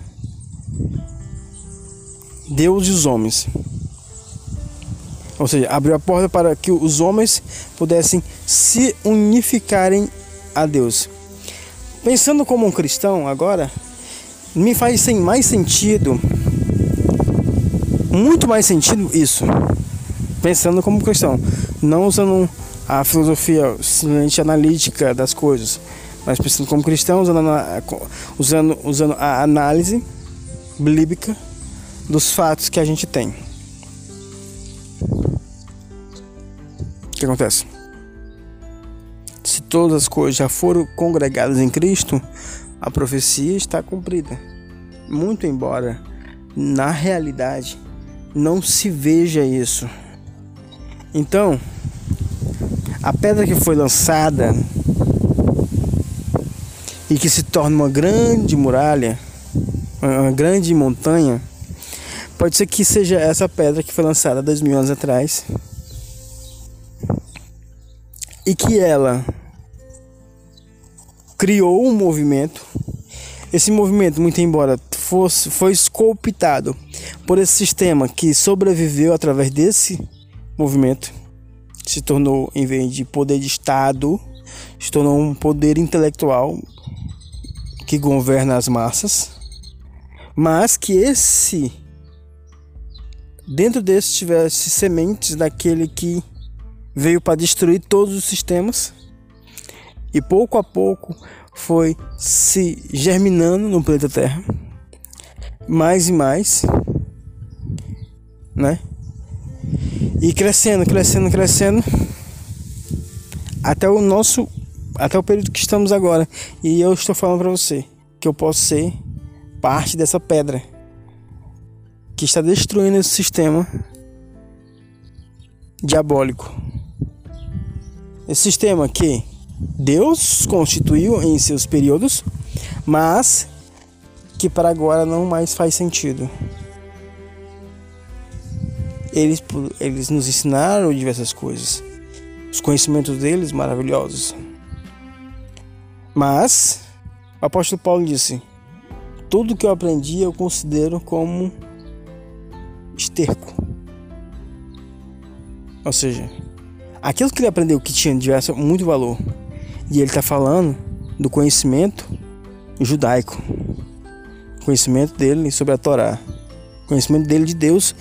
Deus e os homens. Ou seja, abriu a porta para que os homens pudessem se unificarem a Deus. Pensando como um cristão agora, me faz mais sentido, muito mais sentido isso. Pensando como cristão, não usando a filosofia simplesmente analítica das coisas, mas pensando como cristão, usando usando, usando a análise bíblica dos fatos que a gente tem. O que acontece? Se todas as coisas já foram congregadas em Cristo, a profecia está cumprida. Muito embora na realidade não se veja isso. Então, a pedra que foi lançada e que se torna uma grande muralha, uma grande montanha, pode ser que seja essa pedra que foi lançada dois mil anos atrás e que ela criou um movimento. Esse movimento, muito embora fosse, foi esculpitado por esse sistema que sobreviveu através desse movimento, se tornou, em vez de poder de Estado, se tornou um poder intelectual que governa as massas, mas que esse dentro desse tivesse sementes daquele que veio para destruir todos os sistemas e pouco a pouco foi se germinando no planeta Terra, mais e mais, né? E crescendo, crescendo, crescendo até o nosso até o período que estamos agora. E eu estou falando para você que eu posso ser parte dessa pedra que está destruindo esse sistema diabólico. Esse sistema que Deus constituiu em seus períodos, mas que para agora não mais faz sentido. Eles, eles nos ensinaram diversas coisas, os conhecimentos deles maravilhosos. Mas o apóstolo Paulo disse: Tudo que eu aprendi eu considero como esterco. Ou seja, aquilo que ele aprendeu que tinha diverso, muito valor, e ele está falando do conhecimento judaico, conhecimento dele sobre a Torá, conhecimento dele de Deus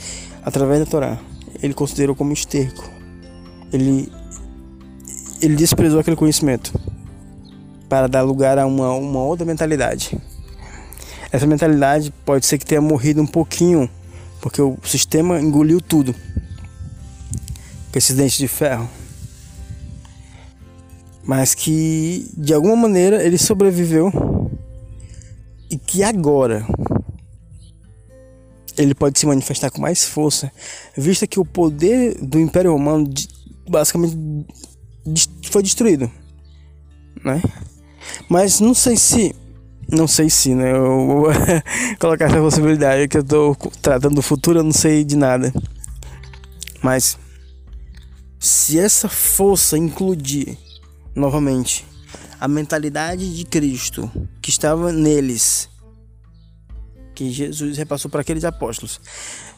através da Torá. Ele considerou como esterco. Ele ele desprezou aquele conhecimento para dar lugar a uma, uma outra mentalidade. Essa mentalidade pode ser que tenha morrido um pouquinho, porque o sistema engoliu tudo com esses dentes de ferro. Mas que de alguma maneira ele sobreviveu e que agora ele pode se manifestar com mais força, visto que o poder do Império Romano basicamente foi destruído, né? Mas não sei se, não sei se, né? Eu vou colocar essa possibilidade que eu estou tratando do futuro, eu não sei de nada. Mas se essa força incluir novamente a mentalidade de Cristo que estava neles, que Jesus repassou para aqueles apóstolos,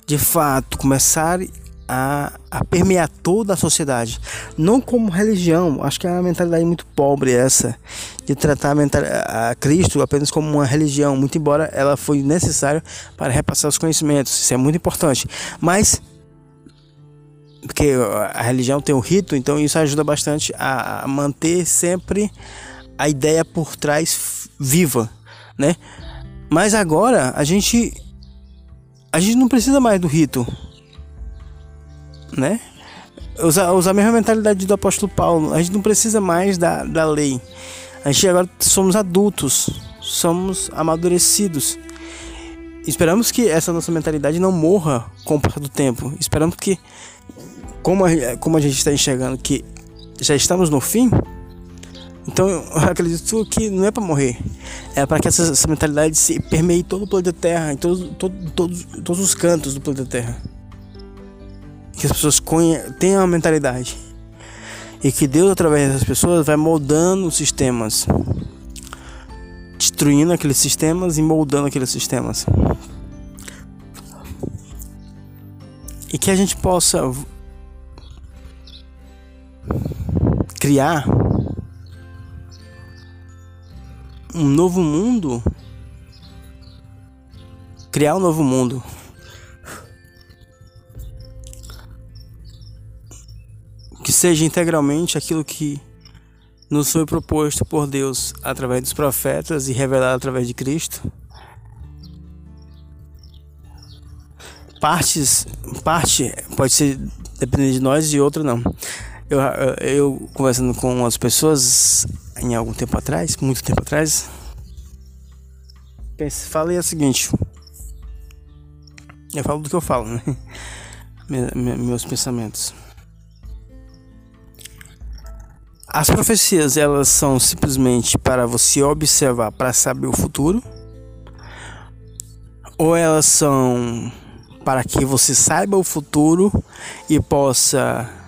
de fato começar a, a, permear toda a sociedade, não como religião. Acho que é uma mentalidade muito pobre essa de tratar a, a Cristo apenas como uma religião, muito embora ela foi necessária para repassar os conhecimentos. Isso é muito importante, mas porque a religião tem o rito, então isso ajuda bastante a manter sempre a ideia por trás viva, né? Mas agora a gente a gente não precisa mais do rito, né? Usar, usar a mesma mentalidade do apóstolo Paulo, a gente não precisa mais da, da lei. A gente agora somos adultos, somos amadurecidos. Esperamos que essa nossa mentalidade não morra com o passar do tempo. Esperamos que como a, como a gente está enxergando que já estamos no fim, então eu acredito que não é para morrer, é para que essa, essa, mentalidade se permeie todo o planeta Terra, em todos, todo, todos, todos os cantos do planeta Terra. Que as pessoas tenham a mentalidade. E que Deus, através dessas pessoas, vai moldando os sistemas. Destruindo aqueles sistemas e moldando aqueles sistemas. E que a gente possa criar um novo mundo, criar um novo mundo. Que seja integralmente aquilo que nos foi proposto por Deus através dos profetas e revelado através de Cristo. Partes, parte pode ser dependendo de nós e outra não. Eu, eu conversando com as pessoas em algum tempo atrás, muito tempo atrás, pense, falei o seguinte. Eu falo do que eu falo, né? Meus pensamentos. As profecias, elas são simplesmente para você observar para saber o futuro? Ou elas são para que você saiba o futuro e possa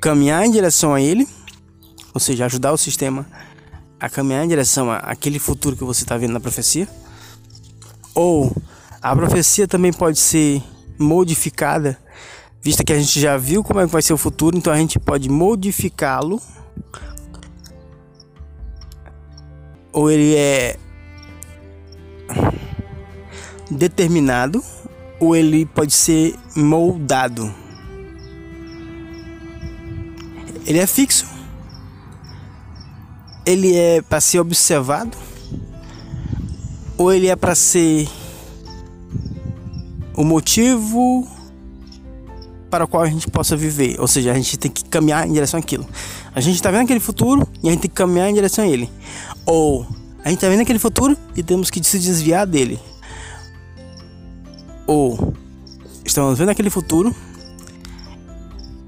caminhar em direção a ele, ou seja, ajudar o sistema a caminhar em direção àquele futuro que você está vendo na profecia. Ou a profecia também pode ser modificada, vista que a gente já viu como é que vai ser o futuro, então a gente pode modificá-lo. Ou ele é determinado, ou ele pode ser moldado. Ele é fixo. Ele é para ser observado ou ele é para ser o motivo para o qual a gente possa viver, ou seja, a gente tem que caminhar em direção àquilo. A gente está vendo aquele futuro e a gente tem que caminhar em direção a ele. Ou a gente está vendo aquele futuro e temos que se desviar dele. Ou estamos vendo aquele futuro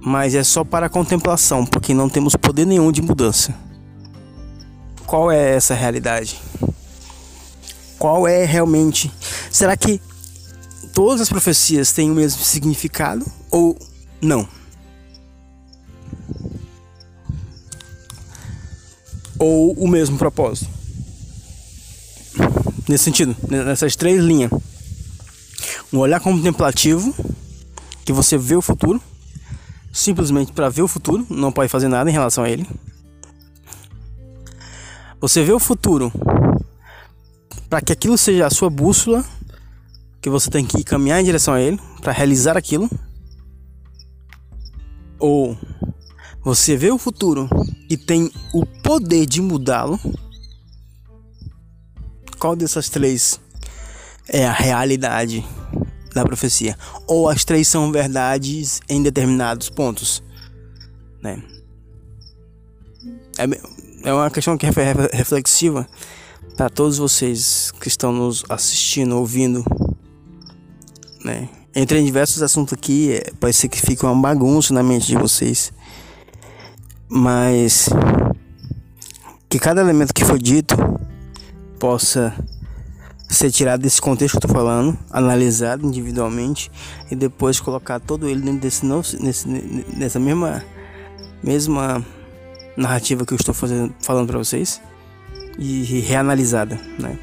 mas é só para contemplação, porque não temos poder nenhum de mudança. Qual é essa realidade? qual é realmente. Será que todas as profecias têm o mesmo significado ou não? Ou o mesmo propósito? Nesse sentido, nessas três linhas. Um olhar contemplativo, que você vê o futuro, simplesmente para ver o futuro, não pode fazer nada em relação a ele. Você vê o futuro para que aquilo seja a sua bússola, que você tem que caminhar em direção a ele para realizar aquilo. Ou você vê o futuro e tem o poder de mudá-lo. Qual dessas três é a realidade da profecia? Ou as três são verdades em determinados pontos? Né? É, é uma questão que é reflexiva para todos vocês que estão nos assistindo, ouvindo, né? Entre diversos assuntos aqui, é, pode ser que fique uma bagunça na mente de vocês, mas que cada elemento que foi dito possa ser tirado desse contexto que eu tô falando, analisado individualmente e depois colocar todo ele dentro desse novo, nesse, nessa mesma mesma narrativa que eu estou fazendo, falando para vocês e reanalisada, né?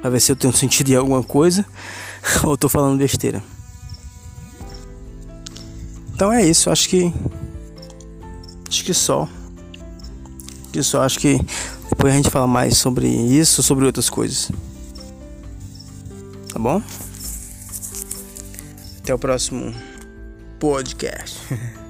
Pra ver se eu tenho sentido em alguma coisa ou tô falando besteira. Então é isso, acho que. Acho que só. Que só, acho que depois a gente fala mais sobre isso, sobre outras coisas. Tá bom? Até o próximo podcast.